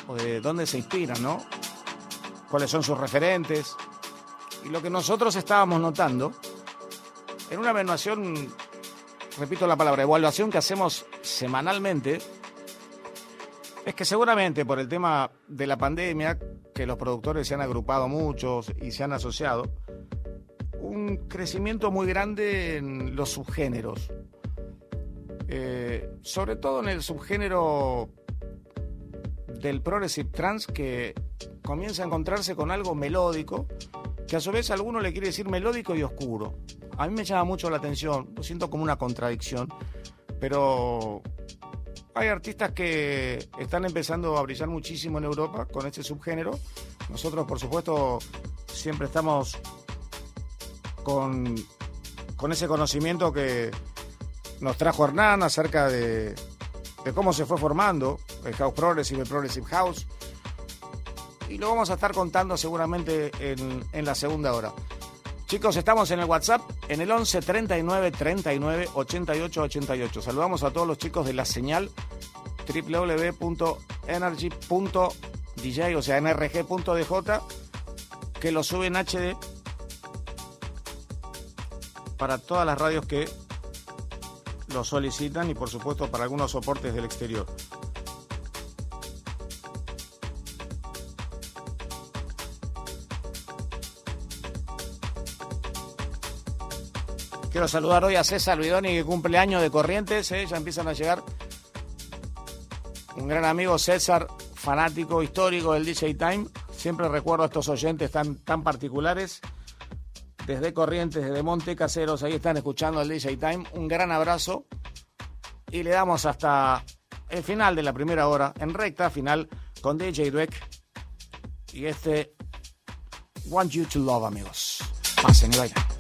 o de dónde se inspiran, ¿no? Cuáles son sus referentes. Y lo que nosotros estábamos notando, en una evaluación, repito la palabra, evaluación que hacemos semanalmente, es que seguramente por el tema de la pandemia, que los productores se han agrupado muchos y se han asociado, un crecimiento muy grande en los subgéneros. Eh, sobre todo en el subgénero del progressive trans que comienza a encontrarse con algo melódico, que a su vez a alguno le quiere decir melódico y oscuro. A mí me llama mucho la atención, lo siento como una contradicción, pero hay artistas que están empezando a brillar muchísimo en Europa con este subgénero. Nosotros, por supuesto, siempre estamos con, con ese conocimiento que nos trajo Hernán acerca de, de cómo se fue formando el House Progressive, el Progressive House. Y lo vamos a estar contando seguramente en, en la segunda hora. Chicos, estamos en el WhatsApp en el 11 39 39 88 88. Saludamos a todos los chicos de la señal www.energy.dj, o sea, nrg.dj, que lo suben HD para todas las radios que lo solicitan y por supuesto para algunos soportes del exterior. Quiero saludar hoy a César Vidoni que cumple años de Corrientes, ¿eh? ya empiezan a llegar. Un gran amigo César, fanático histórico del DJ Time. Siempre recuerdo a estos oyentes tan, tan particulares. Desde Corrientes, desde Monte Caseros, ahí están escuchando el DJ Time. Un gran abrazo. Y le damos hasta el final de la primera hora, en recta final, con DJ Dweck. Y este Want You to Love, amigos. Pasen y.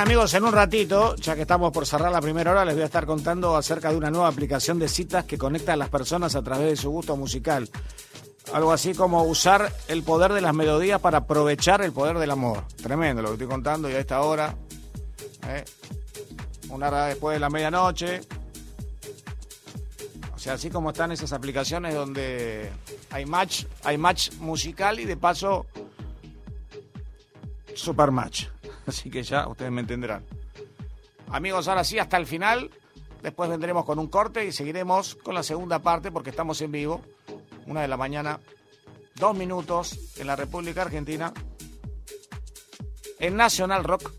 amigos, en un ratito, ya que estamos por cerrar la primera hora, les voy a estar contando acerca de una nueva aplicación de citas que conecta a las personas a través de su gusto musical. Algo así como usar el poder de las melodías para aprovechar el poder del amor. Tremendo lo que estoy contando y a esta hora, ¿eh? una hora después de la medianoche. O sea, así como están esas aplicaciones donde hay match, hay match musical y de paso super match. Así que ya ustedes me entenderán. Amigos, ahora sí, hasta el final. Después vendremos con un corte y seguiremos con la segunda parte porque estamos en vivo. Una de la mañana, dos minutos en la República Argentina. En Nacional Rock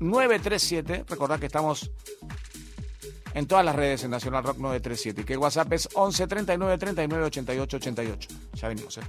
937. Recordad que estamos en todas las redes en Nacional Rock 937. Y que el WhatsApp es 11 39 39 88 88. Ya venimos, ¿eh?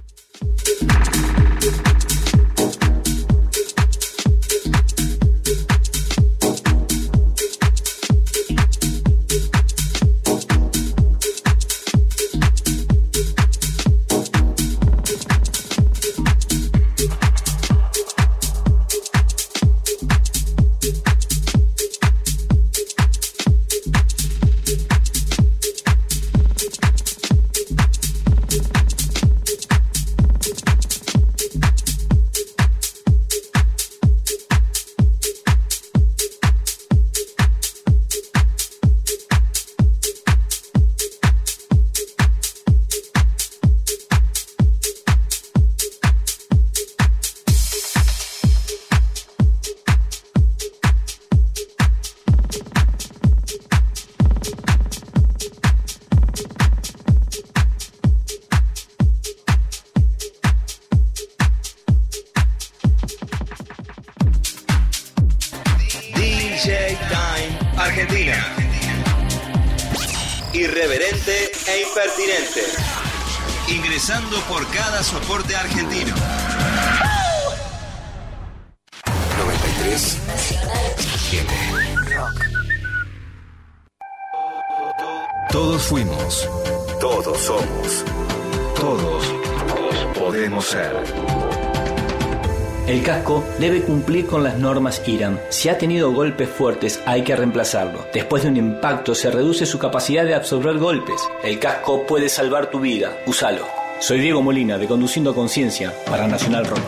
Si ha tenido golpes fuertes, hay que reemplazarlo. Después de un impacto, se reduce su capacidad de absorber golpes. El casco puede salvar tu vida. Úsalo. Soy Diego Molina, de Conduciendo Conciencia, para Nacional Rock.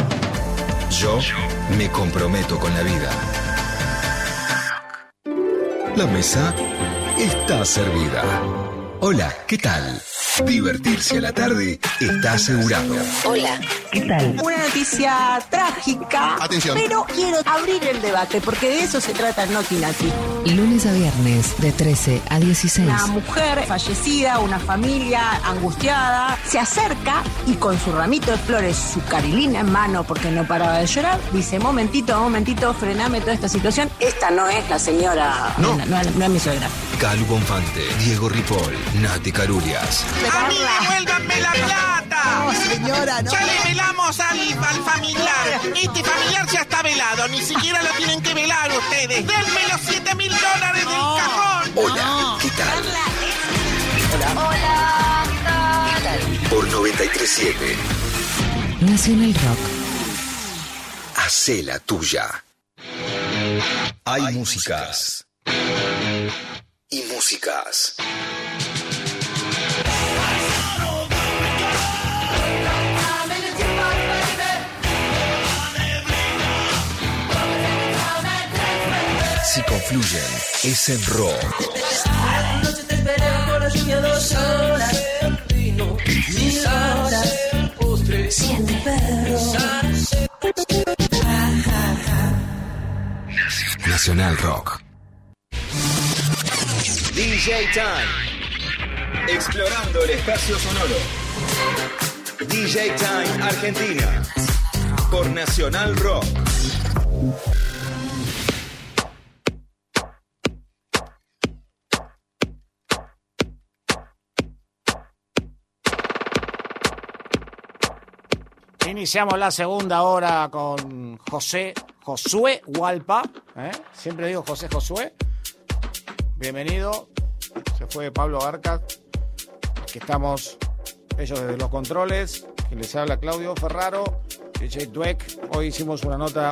Yo me comprometo con la vida. La mesa está servida. Hola, ¿qué tal? Divertirse a la tarde está asegurado. Hola. ¿Qué tal? Noticia trágica. Atención. Pero quiero abrir el debate porque de eso se trata Noti Nati. Lunes a viernes, de 13 a 16. Una mujer fallecida, una familia angustiada, se acerca y con su ramito de flores, su carilina en mano porque no paraba de llorar, dice, momentito, momentito, frename toda esta situación. Esta no es la señora, No. no, no- no es mi suegra. Calu Bonfante, Diego Ripoll, Nati Carurias. ¡A mí devuélvanme la plata! No, señora, no. Ya le velamos al, al familiar. Este familiar ya está velado. Ni siquiera lo tienen que velar ustedes. Denme los 7 mil dólares del cajón. Hola, ¿qué tal? Hola, ¿qué tal? Por 937, Nacional Rock. hacé la tuya. Hay músicas. Y músicas. Si confluyen, es en rock. Nacional Rock. DJ Time. Explorando el espacio sonoro. DJ Time Argentina. Por Nacional Rock. Iniciamos la segunda hora con José Josué Hualpa. ¿eh? Siempre digo José Josué. Bienvenido. Se fue Pablo Arcas. Aquí estamos ellos desde los controles. Quien les habla Claudio Ferraro. DJ Dweck. Hoy hicimos una nota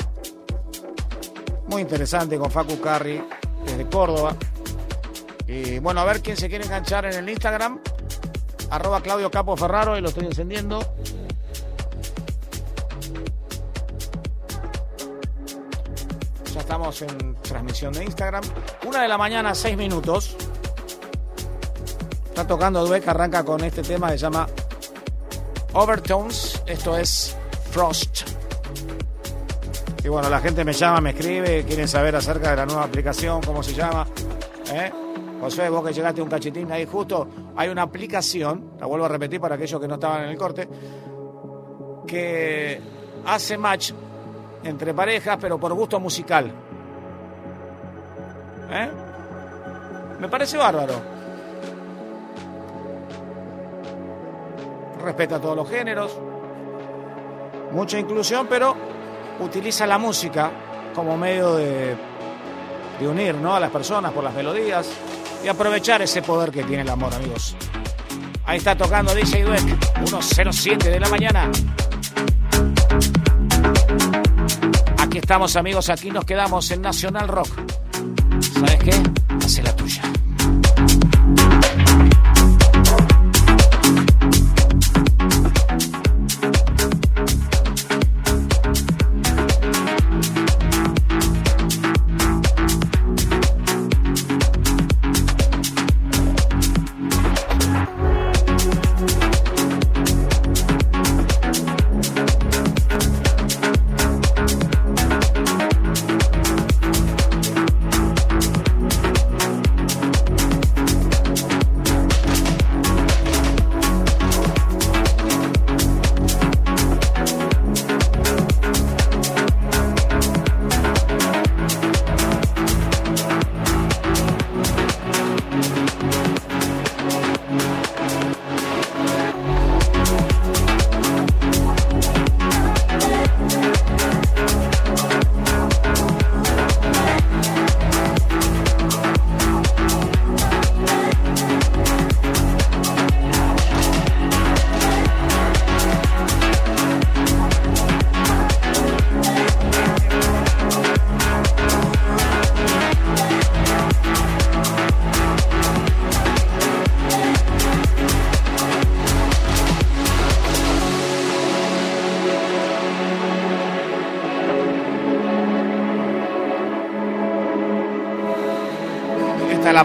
muy interesante con Facu Carri desde Córdoba. Y bueno, a ver quién se quiere enganchar en el Instagram. Arroba Claudio Capo Ferraro y lo estoy encendiendo. En transmisión de Instagram. Una de la mañana, seis minutos. Está tocando Dweck, arranca con este tema que se llama Overtones. Esto es Frost. Y bueno, la gente me llama, me escribe, quieren saber acerca de la nueva aplicación, cómo se llama. ¿Eh? José, vos que llegaste un cachitín ahí justo, hay una aplicación, la vuelvo a repetir para aquellos que no estaban en el corte, que hace match entre parejas, pero por gusto musical. ¿Eh? Me parece bárbaro. Respeta todos los géneros, mucha inclusión, pero utiliza la música como medio de, unir ¿no? a las personas por las melodías y aprovechar ese poder que tiene el amor, amigos. Ahí está tocando DJ Dweck, 1.07 de la mañana. Aquí estamos, amigos, aquí nos quedamos en Nacional Rock. ¿Sabes qué? Hace la tuya.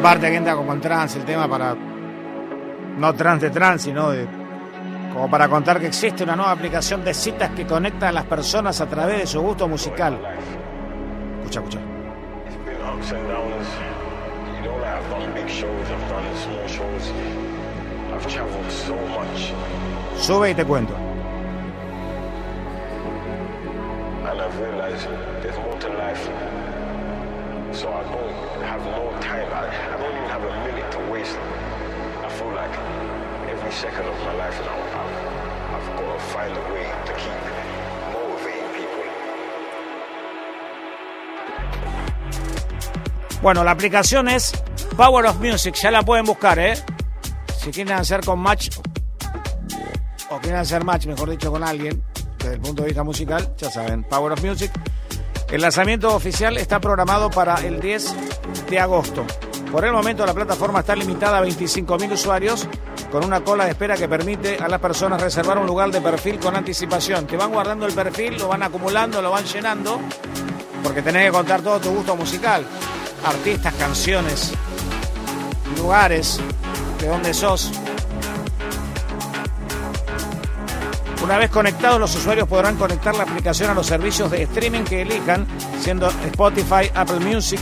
Parte que entra como en trance, el tema para. No trance de trance, sino de. Como para contar que existe una nueva aplicación de citas que conecta a las personas a través de su gusto musical. Escucha, escucha. Sube y te cuento. and I've realized there's more to life. So I don't have no time. I, I don't even have a minute to waste. I feel like every second of my life now, I've, I've got to find a way to keep motivating people. Bueno, la aplicación es Power of Music, ya la pueden buscar, ¿eh? Si quieren hacer con match, o quieren hacer match, mejor dicho, con alguien, desde el punto de vista musical, ya saben, Power of Music. El lanzamiento oficial está programado para el 10 de agosto. Por el momento la plataforma está limitada a 25.000 usuarios con una cola de espera que permite a las personas reservar un lugar de perfil con anticipación. Te van guardando el perfil, lo van acumulando, lo van llenando, porque tenés que contar todo tu gusto musical. Artistas, canciones, lugares, de dónde sos. Una vez conectados, los usuarios podrán conectar la aplicación a los servicios de streaming que elijan, siendo Spotify, Apple Music.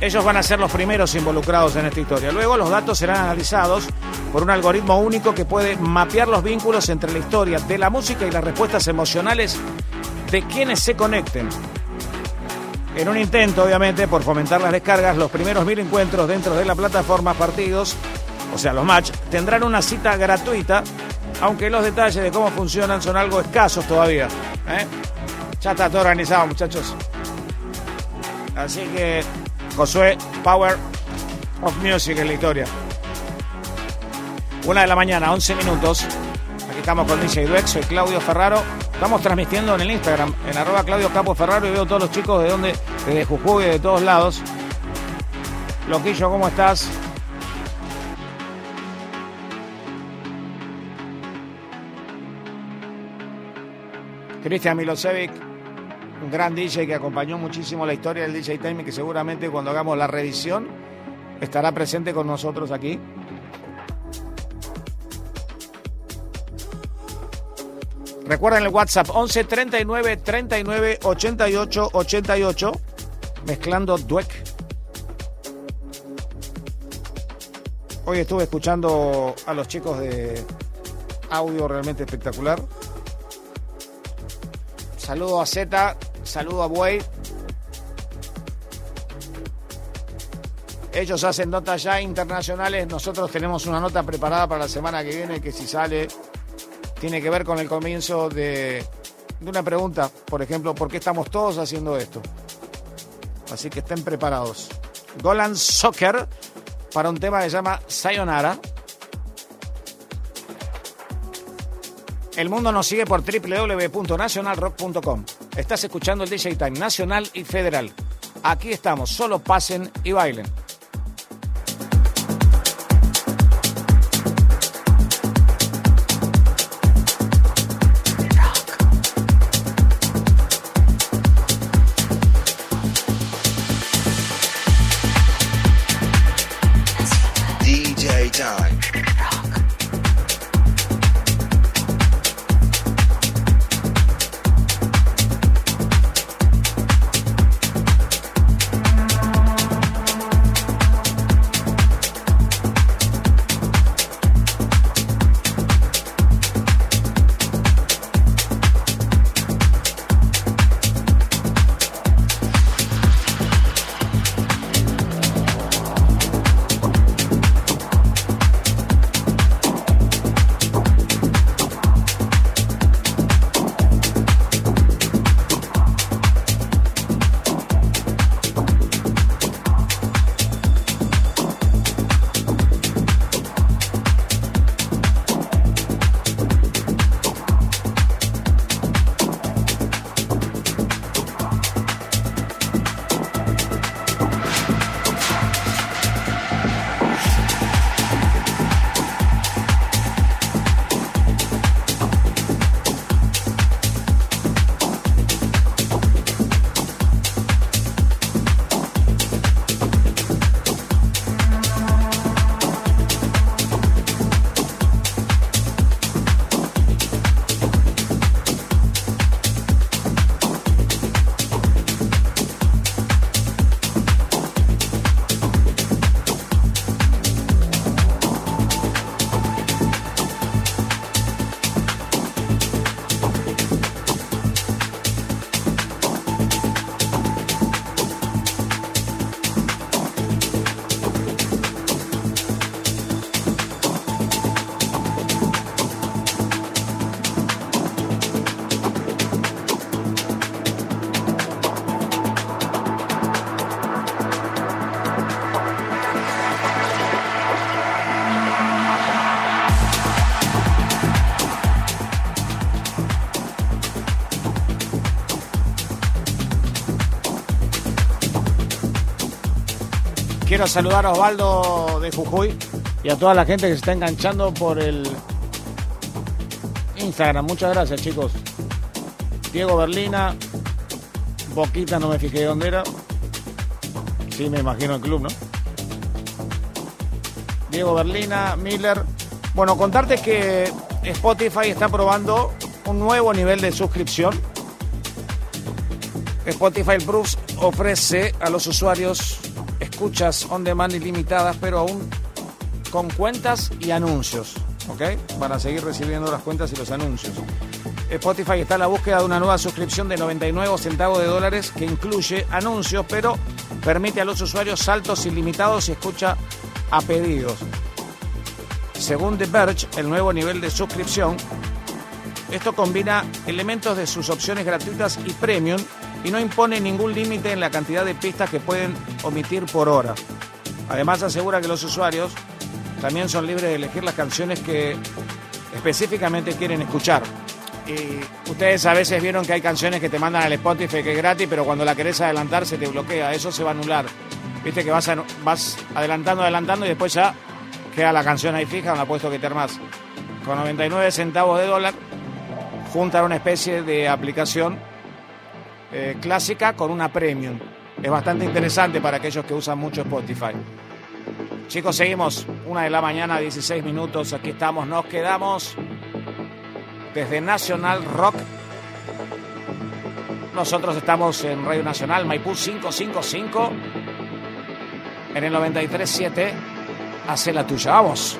Ellos van a ser los primeros involucrados en esta historia. Luego los datos serán analizados por un algoritmo único que puede mapear los vínculos entre la historia de la música y las respuestas emocionales de quienes se conecten. En un intento, obviamente, por fomentar las descargas, los primeros mil encuentros dentro de la plataforma partidos, o sea, los match, tendrán una cita gratuita, aunque los detalles de cómo funcionan son algo escasos todavía. ¿eh? Ya está todo organizado, muchachos. Así que, Josué, Power of Music en la historia. Una de la mañana, 11 minutos. Aquí estamos con DJ Dweck, soy Claudio Ferraro. Estamos transmitiendo en el Instagram, en arroba Claudio Capo Ferraro y veo todos los chicos de donde, de Jujuy, de todos lados. Loquillo, ¿cómo estás? Cristian Milosevic, un gran DJ que acompañó muchísimo la historia del DJ Time que seguramente cuando hagamos la revisión estará presente con nosotros aquí. Recuerden el WhatsApp 11 39 39 88 88 mezclando Dweck. Hoy estuve escuchando a los chicos de audio realmente espectacular. Saludo a Z, saludo a Buey. Ellos hacen notas ya internacionales. Nosotros tenemos una nota preparada para la semana que viene que si sale tiene que ver con el comienzo de, una pregunta. Por ejemplo, ¿por qué estamos todos haciendo esto? Así que estén preparados. Golan Soccer para un tema que se llama Sayonara. El mundo nos sigue por www.nacionalrock.com. Estás escuchando el DJ Time Nacional y Federal. Aquí estamos, solo pasen y bailen. Quiero saludar a Osvaldo de Jujuy y a toda la gente que se está enganchando por el Instagram. Muchas gracias, chicos. Diego Berlina, Boquita, no me fijé dónde era. Sí, me imagino el club, ¿no? Diego Berlina, Miller. Bueno, contarte que Spotify está probando un nuevo nivel de suscripción. Spotify Plus ofrece a los usuarios escuchas on demand ilimitadas, pero aún con cuentas y anuncios. ¿Ok? Van a seguir recibiendo las cuentas y los anuncios. Spotify está en la búsqueda de una nueva suscripción de 99 centavos de dólares que incluye anuncios, pero permite a los usuarios saltos ilimitados y escucha a pedidos. Según The Verge, el nuevo nivel de suscripción, esto combina elementos de sus opciones gratuitas y premium y no impone ningún límite en la cantidad de pistas que pueden omitir por hora. Además asegura que los usuarios también son libres de elegir las canciones que específicamente quieren escuchar. Y ustedes a veces vieron que hay canciones que te mandan al Spotify que es gratis, pero cuando la querés adelantar se te bloquea. Eso se va a anular. Viste que vas, adelantando, adelantando y después ya queda la canción ahí fija, la puedes toquetear más. Con 99 centavos de dólar, juntan una especie de aplicación eh, clásica con una premium. Es bastante interesante para aquellos que usan mucho Spotify. Chicos, seguimos. Una de la mañana, 16 minutos. Aquí estamos, nos quedamos desde Nacional Rock. Nosotros estamos en Radio Nacional, Maipú 555. En el 93.7. Hace la tuya, vamos.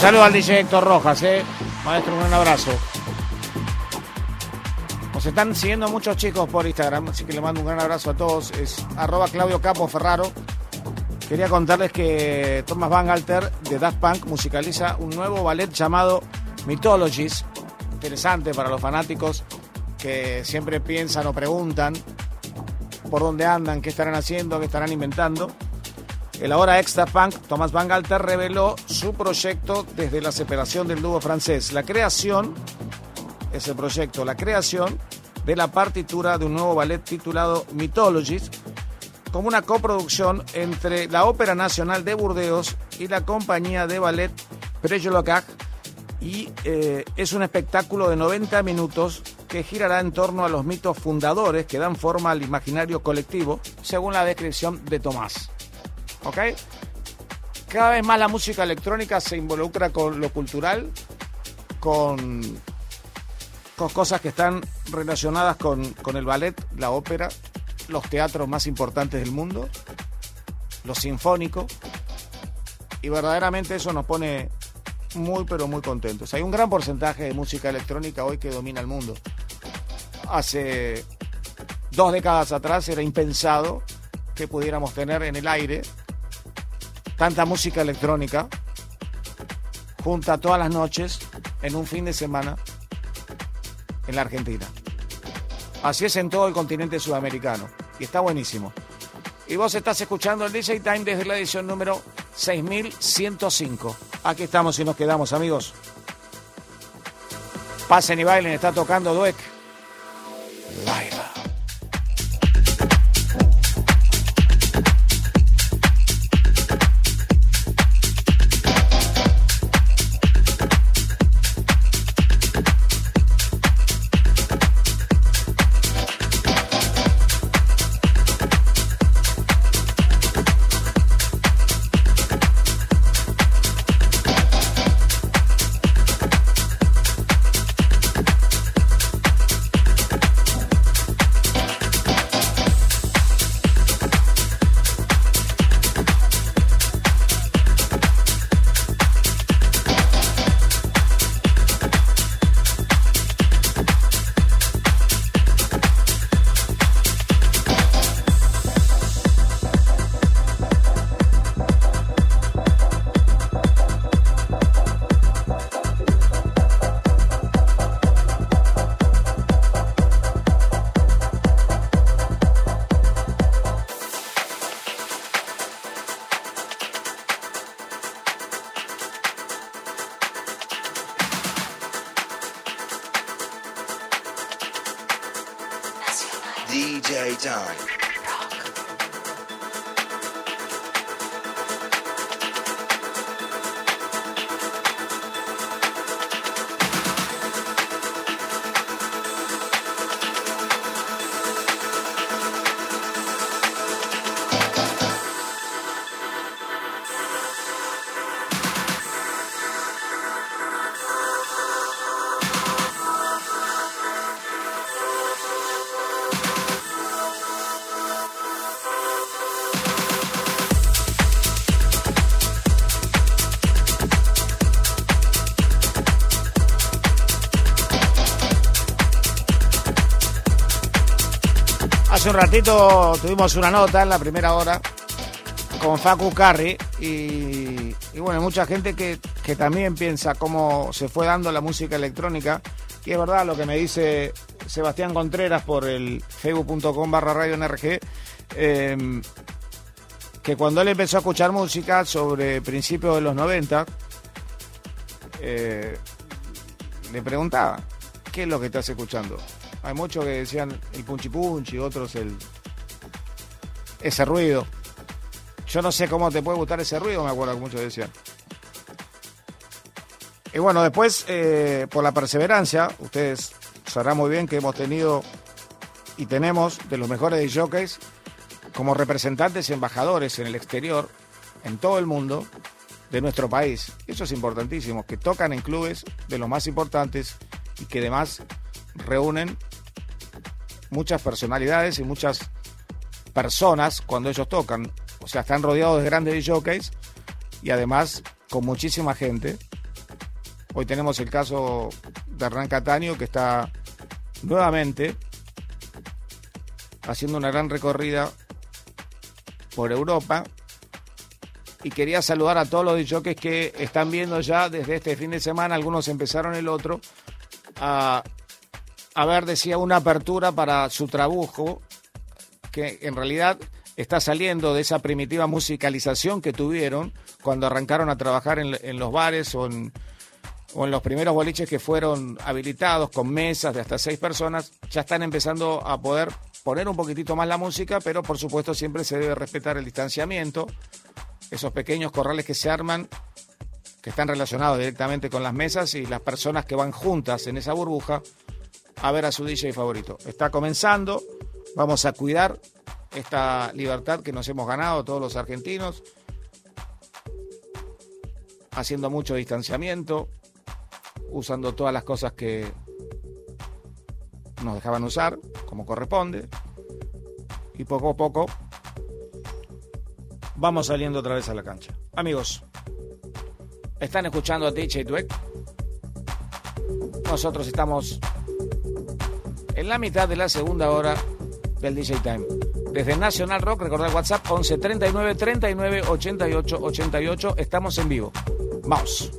Saludo al DJ Héctor Rojas, ¿eh? Maestro, un abrazo. Nos están siguiendo muchos chicos por Instagram, así que le mando un gran abrazo a todos. Es arroba Claudio Capo Ferraro. Quería contarles que Thomas Van Alter de Daft Punk musicaliza un nuevo ballet llamado Mythologies. Interesante para los fanáticos que siempre piensan o preguntan por dónde andan, qué estarán haciendo, qué estarán inventando. El ahora ex Daft Punk, Thomas Van Galter, reveló su proyecto desde la separación del dúo francés. La creación, ese proyecto, la creación de la partitura de un nuevo ballet titulado Mythologies, como una coproducción entre la Ópera Nacional de Burdeos y la compañía de ballet Prejolocac. Y eh, es un espectáculo de 90 minutos que girará en torno a los mitos fundadores que dan forma al imaginario colectivo, según la descripción de Tomás. ¿Ok? Cada vez más la música electrónica se involucra con lo cultural, con, cosas que están relacionadas con, con el ballet, la ópera, los teatros más importantes del mundo, lo sinfónico, y verdaderamente eso nos pone muy pero muy contentos. Hay un gran porcentaje de música electrónica hoy que domina el mundo. Hace dos décadas atrás era impensado que pudiéramos tener en el aire tanta música electrónica junta todas las noches en un fin de semana en la Argentina. Así es en todo el continente sudamericano y está buenísimo. Y vos estás escuchando el DJ Time desde la edición número 6105. Aquí estamos y nos quedamos, amigos. Pasen y bailen, está tocando Dueck. Live. Un ratito tuvimos una nota en la primera hora con Facu Carri y, bueno, mucha gente que, que también piensa cómo se fue dando la música electrónica y es verdad lo que me dice Sebastián Contreras por el facebook.com barra radio NRG eh, que cuando él empezó a escuchar música sobre principios de los 90 eh, le preguntaba ¿qué es lo que estás escuchando? Hay muchos que decían el punchi punchi, otros el ese ruido. Yo no sé cómo te puede gustar ese ruido, me acuerdo que muchos decían. Y bueno, después, eh, por la perseverancia, ustedes sabrán muy bien que hemos tenido y tenemos de los mejores jockeys como representantes y embajadores en el exterior, en todo el mundo, de nuestro país. Eso es importantísimo, que tocan en clubes de los más importantes y que además reúnen muchas personalidades y muchas personas cuando ellos tocan. O sea, están rodeados de grandes jockeys y además con muchísima gente. Hoy tenemos el caso de Hernán Cataño que está nuevamente haciendo una gran recorrida por Europa y quería saludar a todos los jockeys que están viendo ya desde este fin de semana, algunos empezaron el otro, a, a ver, decía, una apertura para su trabajo, que en realidad está saliendo de esa primitiva musicalización que tuvieron cuando arrancaron a trabajar en, en los bares o en, o en los primeros boliches que fueron habilitados con mesas de hasta seis personas, ya están empezando a poder poner un poquitito más la música, pero por supuesto siempre se debe respetar el distanciamiento, esos pequeños corrales que se arman, que están relacionados directamente con las mesas y las personas que van juntas en esa burbuja a ver a su DJ favorito. Está comenzando, vamos a cuidar esta libertad que nos hemos ganado todos los argentinos, haciendo mucho distanciamiento, usando todas las cosas que nos dejaban usar como corresponde y poco a poco vamos saliendo otra vez a la cancha. Amigos, están escuchando a DJ Dweck. Nosotros estamos en la mitad de la segunda hora del DJ Time. Desde National Rock, recordad WhatsApp 11 39 39 88 88. Estamos en vivo. Vamos.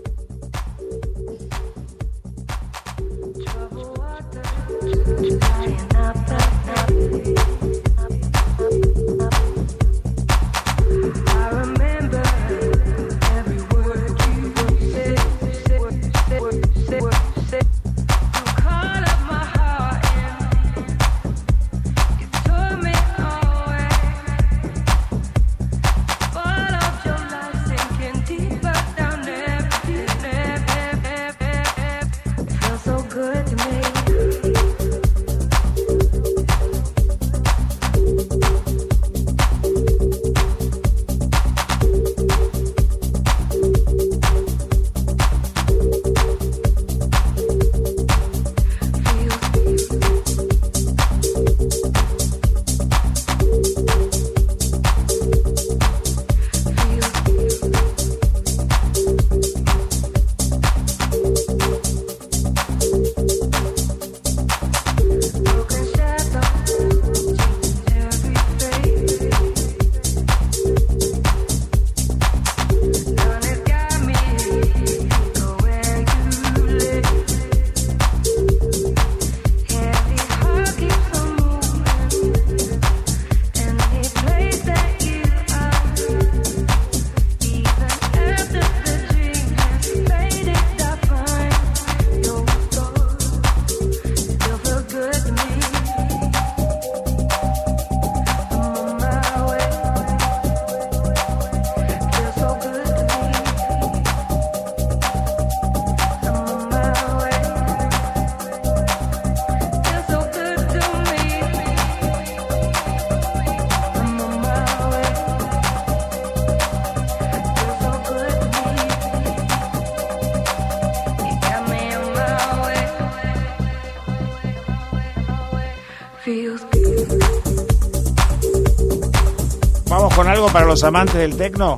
Para los amantes del tecno.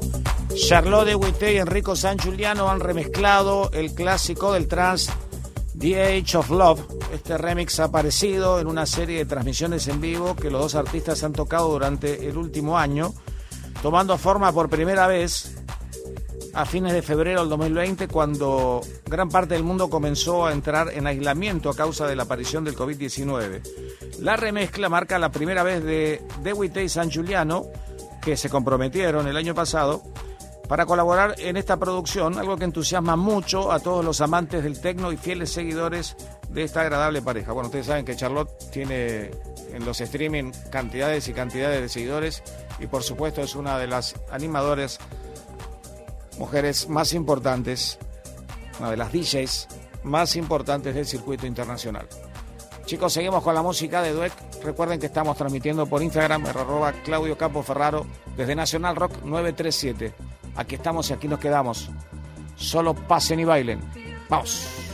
Charlotte de Wité y Enrico San Giuliano han remezclado el clásico del trance The Age of Love. Este remix ha aparecido en una serie de transmisiones en vivo que los dos artistas han tocado durante el último año, tomando forma por primera vez a fines de febrero del 2020, cuando gran parte del mundo comenzó a entrar en aislamiento a causa de la aparición del COVID-19. La remezcla marca la primera vez de Dewey y San Giuliano, que se comprometieron el año pasado para colaborar en esta producción, algo que entusiasma mucho a todos los amantes del tecno y fieles seguidores de esta agradable pareja. Bueno, ustedes saben que Charlotte tiene en los streaming cantidades y cantidades de seguidores y por supuesto es una de las animadores mujeres más importantes, una de las DJs más importantes del circuito internacional. Chicos, seguimos con la música de Dueck. Recuerden que estamos transmitiendo por Instagram, arroba Claudio Campo Ferraro, desde Nacional Rock 937. Aquí estamos y aquí nos quedamos. Solo pasen y bailen. Vamos.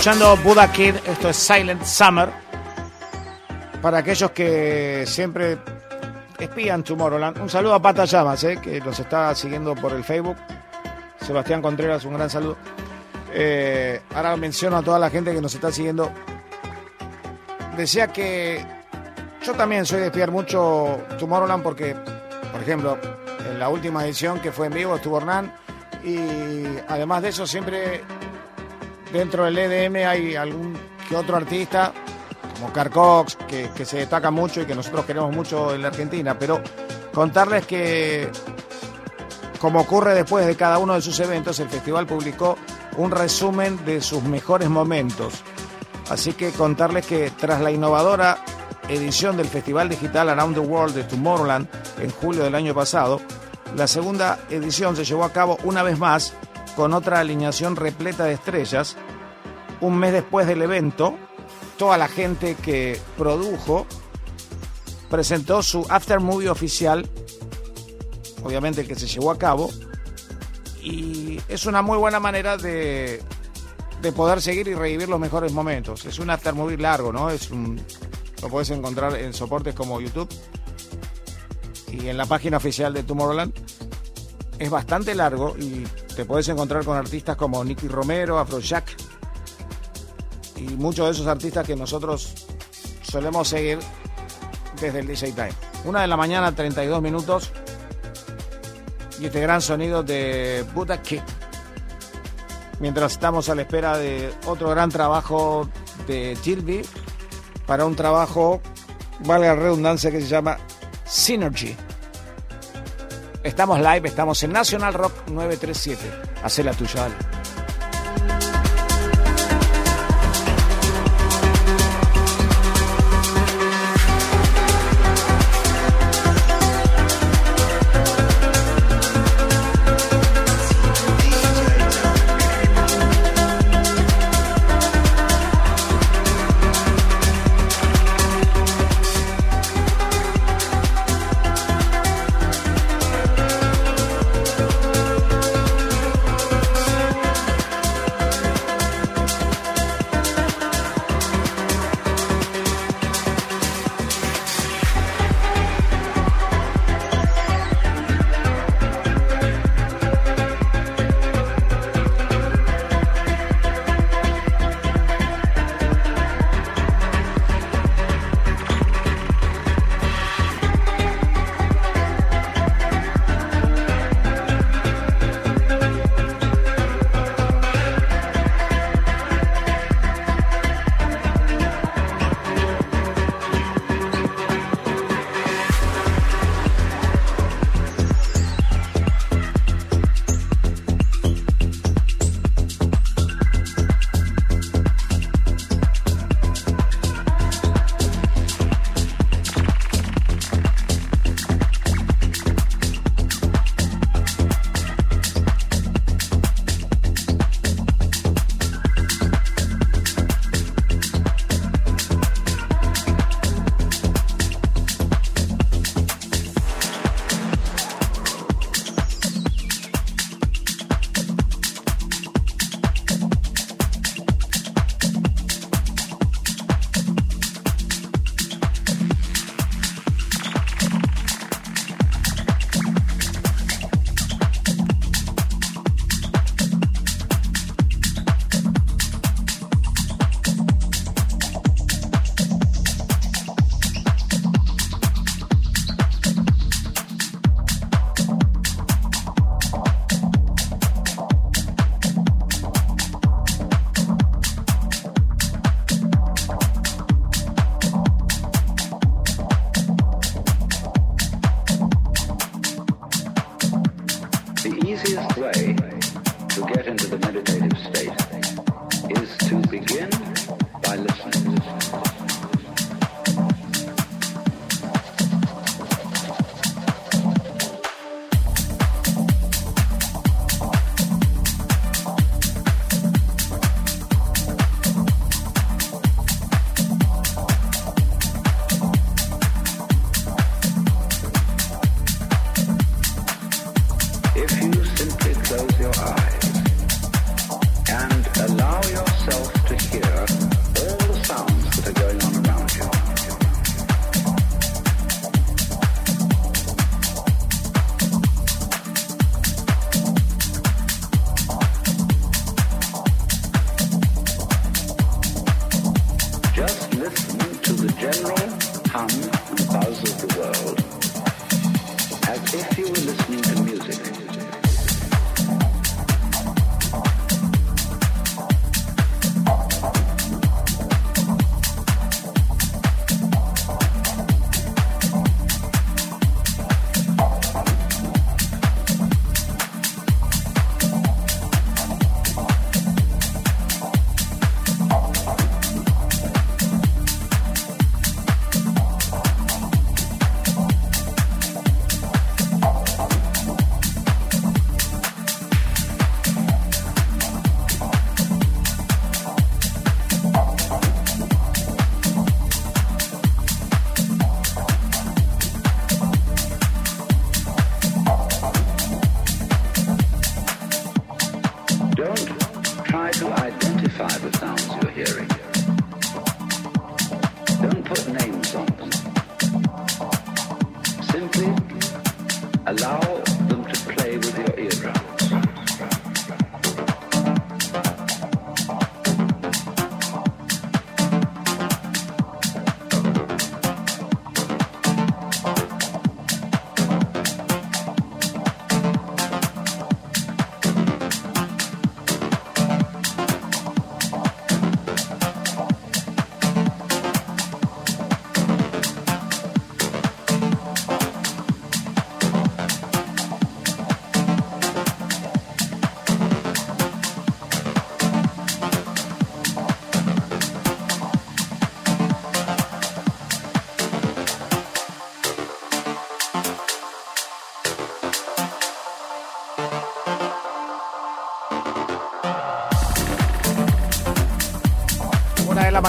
Escuchando Buddha Kid, esto es Silent Summer. Para aquellos que siempre espían Tomorrowland. Un saludo a Pata Llamas, eh, que nos está siguiendo por el Facebook. Sebastián Contreras, un gran saludo. Eh, ahora menciono a toda la gente que nos está siguiendo. Decía que yo también soy de espiar mucho Tomorrowland porque, por ejemplo, en la última edición que fue en vivo estuvo Hernán y además de eso siempre dentro del EDM hay algún que otro artista, como Carcox, que, que se destaca mucho y que nosotros queremos mucho en la Argentina, pero contarles que, como ocurre después de cada uno de sus eventos, el festival publicó un resumen de sus mejores momentos. Así que contarles que tras la innovadora edición del Festival Digital Around the World de Tomorrowland en julio del año pasado, la segunda edición se llevó a cabo una vez más con otra alineación repleta de estrellas. Un mes después del evento, toda la gente que produjo presentó su after movie oficial, obviamente que se llevó a cabo, y es una muy buena manera de, de poder seguir y revivir los mejores momentos. Es un after movie largo, ¿no? Es un, lo puedes encontrar en soportes como YouTube y en la página oficial de Tomorrowland. Es bastante largo y te puedes encontrar con artistas como Nicky Romero, Afrojack y muchos de esos artistas que nosotros solemos seguir desde el DJ Time. Una de la mañana, 32 minutos. Y este gran sonido de Buddha Kid. Mientras estamos a la espera de otro gran trabajo de Gilby para un trabajo, valga la redundancia, que se llama Synergy. Estamos live, estamos en National Rock 937. Hacé la tuya, dale.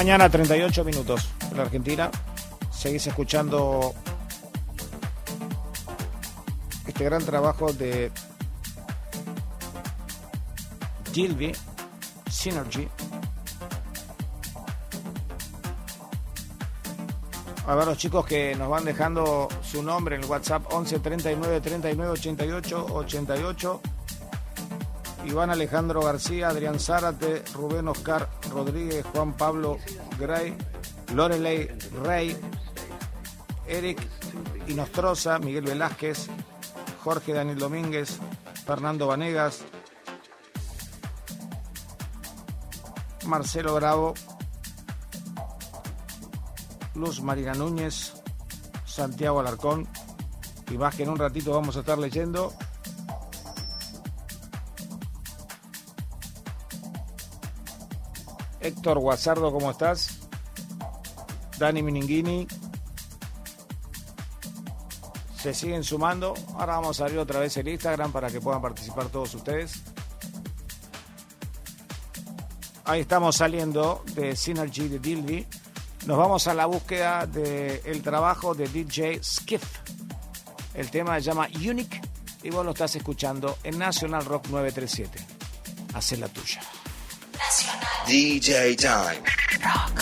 Mañana, 38 minutos en la Argentina. Seguís escuchando este gran trabajo de Gilby, Synergy. A ver los chicos que nos van dejando su nombre en el WhatsApp 11 39 39 88 88. Iván Alejandro García, Adrián Zárate, Rubén Oscar Rodríguez, Juan Pablo Gray, Lorelei Rey, Eric Inostroza, Miguel Velázquez, Jorge Daniel Domínguez, Fernando Vanegas, Marcelo Bravo, Luz Marina Núñez, Santiago Alarcón, y más que en un ratito vamos a estar leyendo. Héctor Guazardo, ¿cómo estás? Dani Mininghini. Se siguen sumando. Ahora vamos a abrir otra vez el Instagram para que puedan participar todos ustedes. Ahí estamos saliendo de Synergy de Dilby. Nos vamos a la búsqueda del trabajo de DJ Skiff. El tema se llama Unique y vos lo estás escuchando en National Rock 937. Haz la tuya. DJ Time. Thank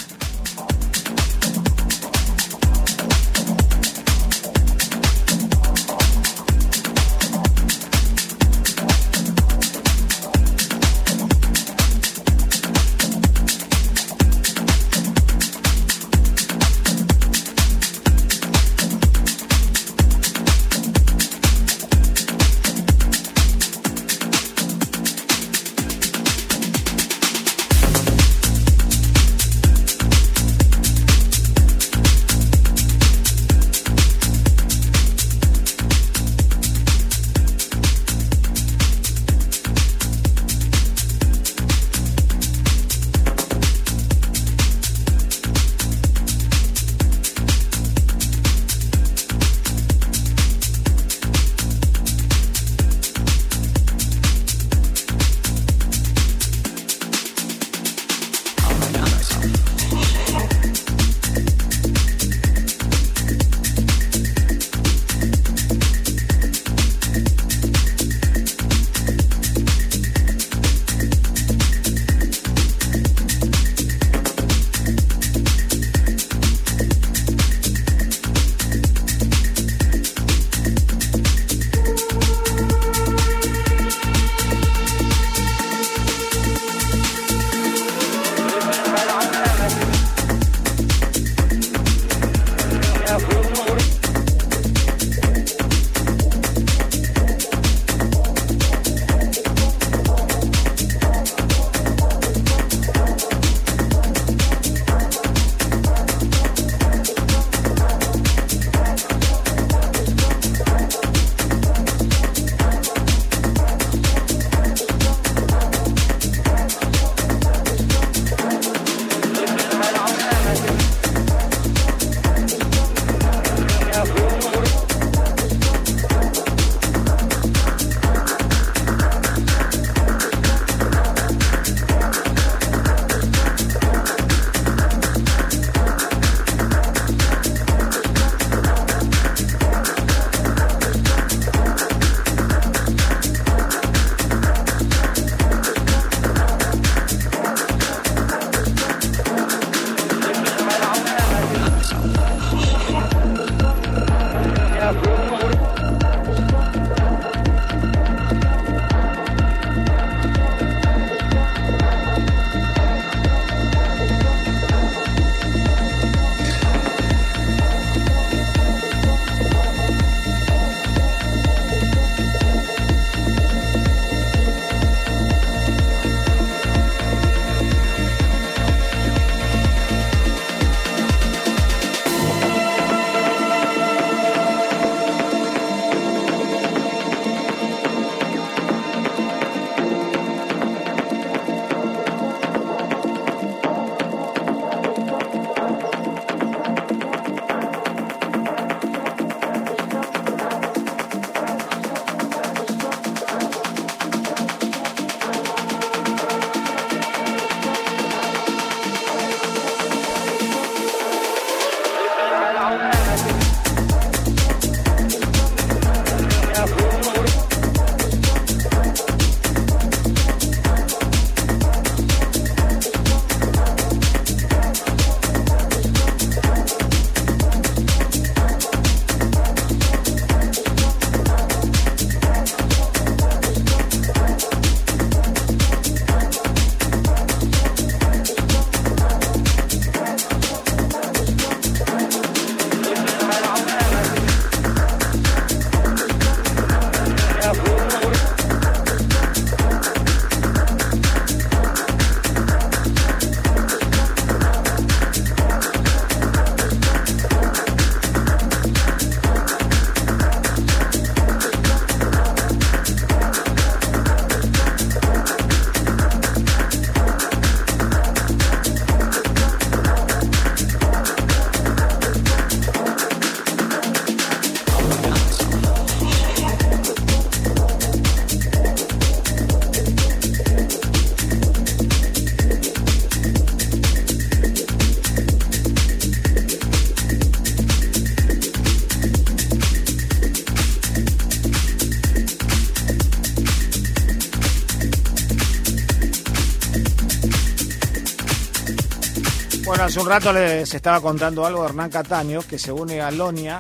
hace un rato les estaba contando algo de Hernán Cataño, que se une a Lonia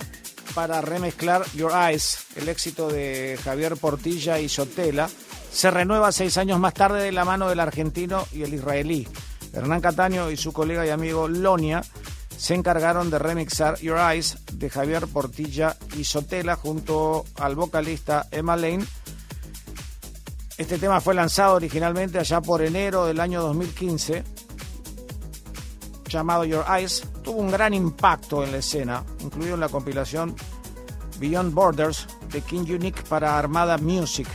para remezclar Your Eyes, el éxito de Javier Portilla y Sotela. Se renueva seis años más tarde de la mano del argentino y el israelí. Hernán Cataño y su colega y amigo Lonia se encargaron de remixar Your Eyes de Javier Portilla y Sotela junto al vocalista Emma Lane. Este tema fue lanzado originalmente allá por enero del año 2015 llamado Your Eyes, tuvo un gran impacto en la escena, incluido en la compilación Beyond Borders de King Unique para Armada Music.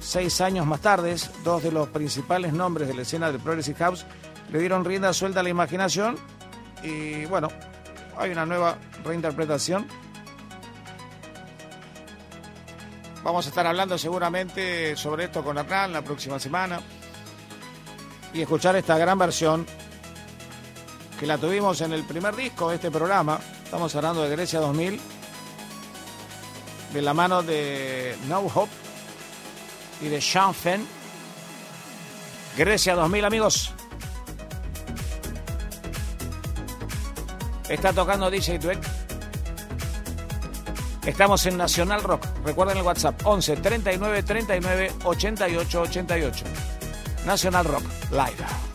Seis años más tarde, dos de los principales nombres de la escena del Progressive House le dieron rienda suelta a la imaginación y bueno, hay una nueva reinterpretación. Vamos a estar hablando seguramente sobre esto con Hernán la próxima semana y escuchar esta gran versión que la tuvimos en el primer disco de este programa. Estamos hablando de Grecia 2000, de la mano de No Hope y de Sean Fenn. Grecia 2000, amigos. Está tocando DJ Dweck. Estamos en Nacional Rock. Recuerden el WhatsApp 11 39 39 88 88. Nacional Rock Live.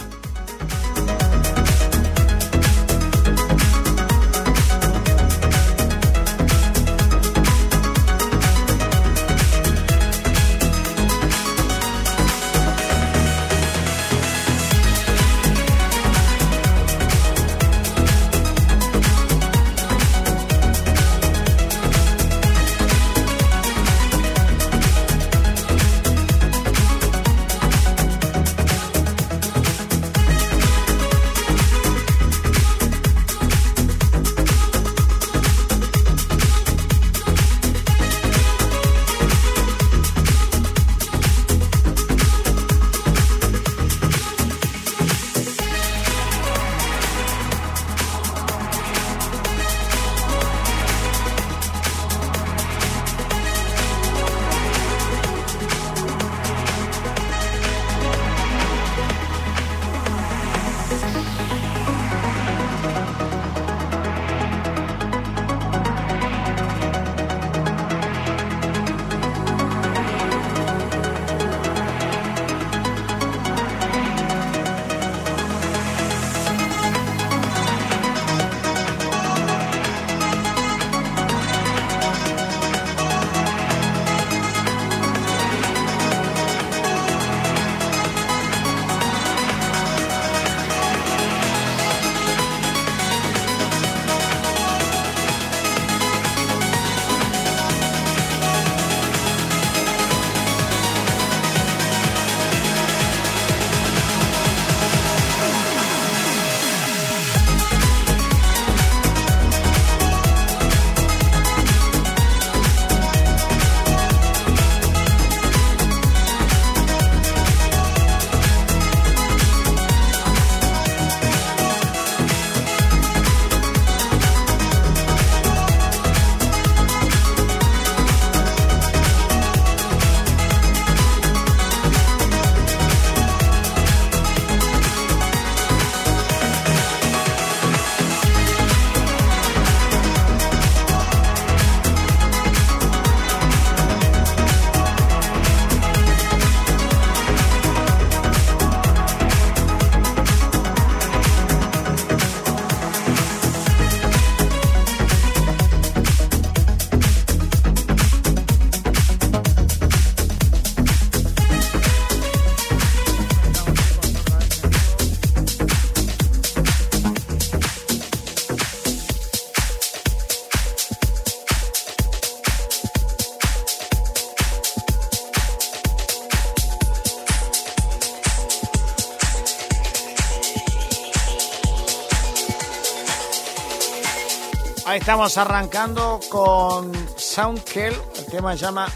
Estamos arrancando con Soundkill. El tema se llama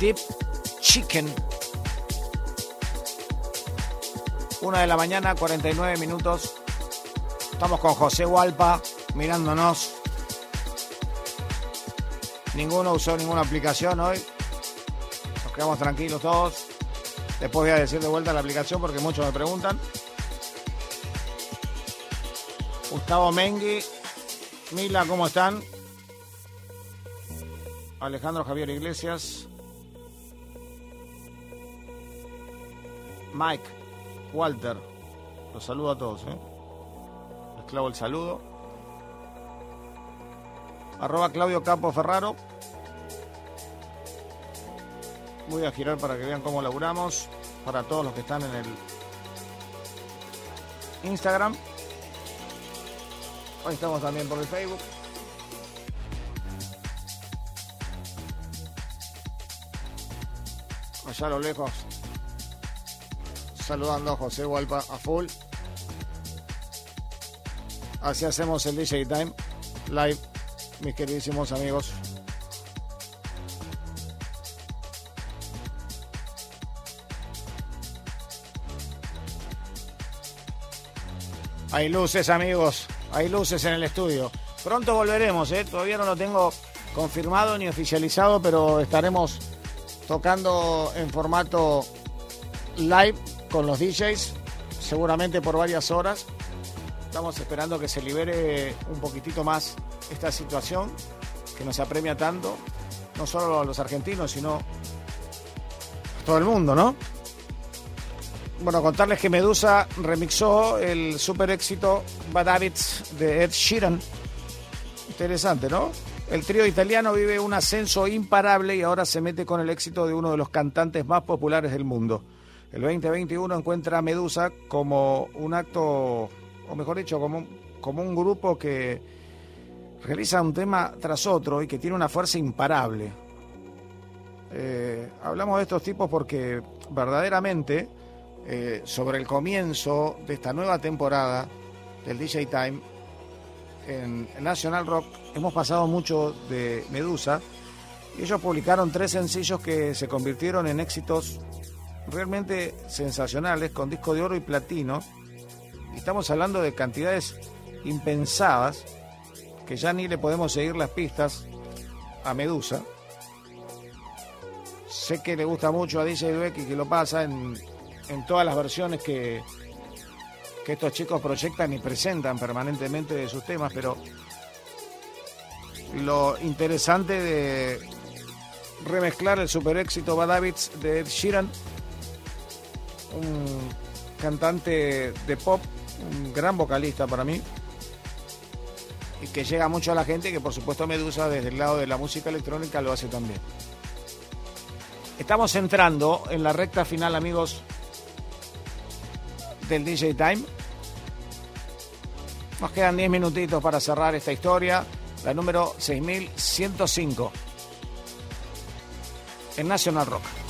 Deep Chicken. Una de la mañana, 49 minutos. Estamos con José Hualpa mirándonos. Ninguno usó ninguna aplicación hoy. Nos quedamos tranquilos todos. Después voy a decir de vuelta la aplicación porque muchos me preguntan. Gustavo Mengui. Mila, ¿cómo están? Alejandro Javier Iglesias. Mike, Walter. Los saludo a todos, ¿eh? Les clavo el saludo. Arroba Claudio Capo Ferraro. Voy a girar para que vean cómo laburamos. Para todos los que están en el Instagram. Hoy estamos también por el Facebook. Allá a lo lejos. Saludando a José Hualpa a full. Así hacemos el DJ Time Live, mis queridísimos amigos. Hay luces, amigos. Hay luces en el estudio. Pronto volveremos, ¿eh? Todavía no lo tengo confirmado ni oficializado, pero estaremos tocando en formato live con los DJs, seguramente por varias horas. Estamos esperando que se libere un poquitito más esta situación que nos apremia tanto, no solo a los argentinos, sino a todo el mundo, ¿no? Bueno, contarles que Medusa remixó el super éxito Bad Habits de Ed Sheeran. Interesante, ¿no? El trío italiano vive un ascenso imparable y ahora se mete con el éxito de uno de los cantantes más populares del mundo. El 2021 encuentra a Medusa como un acto, o mejor dicho, como un, como un grupo que realiza un tema tras otro y que tiene una fuerza imparable. Eh, hablamos de estos tipos porque verdaderamente eh, sobre el comienzo de esta nueva temporada del DJ Time en National Rock hemos pasado mucho de Medusa y ellos publicaron tres sencillos que se convirtieron en éxitos realmente sensacionales con disco de oro y platino. Y estamos hablando de cantidades impensadas que ya ni le podemos seguir las pistas a Medusa. Sé que le gusta mucho a DJ Dweck y que lo pasa en, en todas las versiones que, que estos chicos proyectan y presentan permanentemente de sus temas, pero lo interesante de remezclar el super éxito Bad Habits de Ed Sheeran, un cantante de pop, un gran vocalista para mí, y que llega mucho a la gente, que por supuesto Medusa desde el lado de la música electrónica lo hace también. Estamos entrando en la recta final, amigos, del DJ Time. Nos quedan 10 minutitos para cerrar esta historia, la número 6105 en National Rock.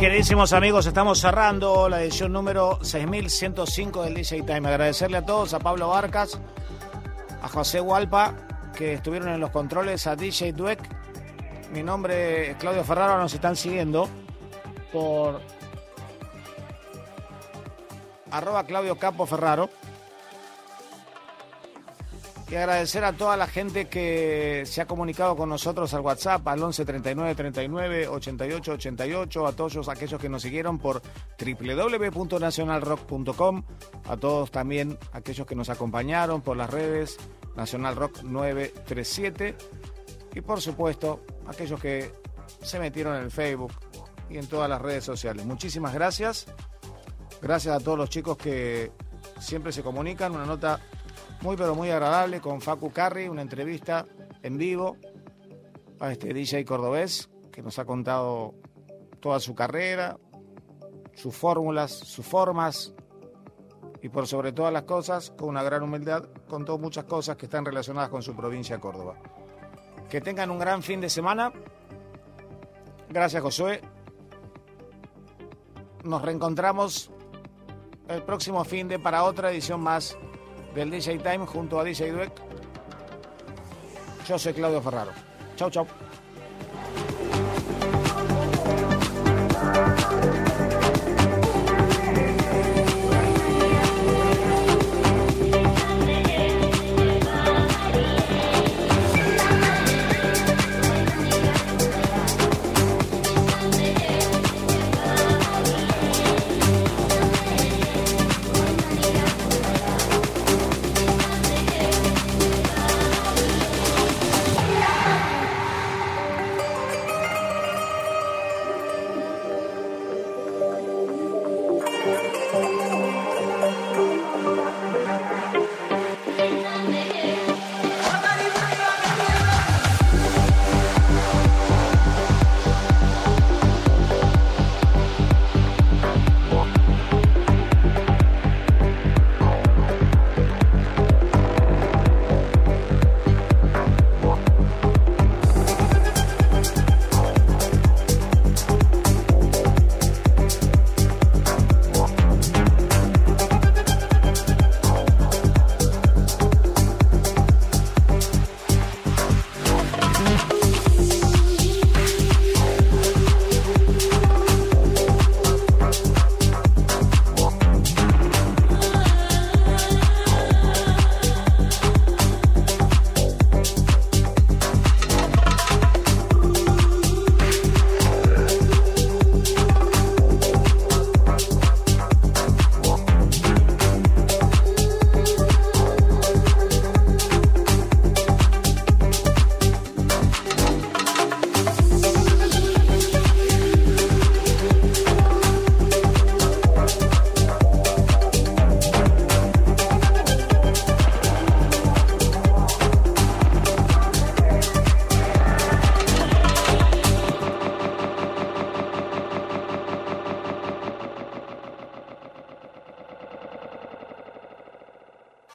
Queridísimos amigos, estamos cerrando la edición número 6105 del DJ Time. Agradecerle a todos, a Pablo Barcas, a José Hualpa, que estuvieron en los controles, a DJ Dweck. Mi nombre es Claudio Ferraro, nos están siguiendo por arroba Claudio Campo Ferraro. Y agradecer a toda la gente que se ha comunicado con nosotros al WhatsApp, al 11 39 39 88 88, a todos aquellos que nos siguieron por www.nacionalrock.com, a todos también aquellos que nos acompañaron por las redes Nacional Rock 937 y por supuesto aquellos que se metieron en el Facebook y en todas las redes sociales. Muchísimas gracias. Gracias a todos los chicos que siempre se comunican. Una nota muy pero muy agradable con Facu Carri, una entrevista en vivo a este DJ cordobés que nos ha contado toda su carrera, sus fórmulas, sus formas y por sobre todas las cosas, con una gran humildad, contó muchas cosas que están relacionadas con su provincia Córdoba. Que tengan un gran fin de semana. Gracias Josué. Nos reencontramos el próximo fin de para otra edición más del DJ Time junto a DJ Dweck. Yo soy Claudio Ferraro. Chau, chau.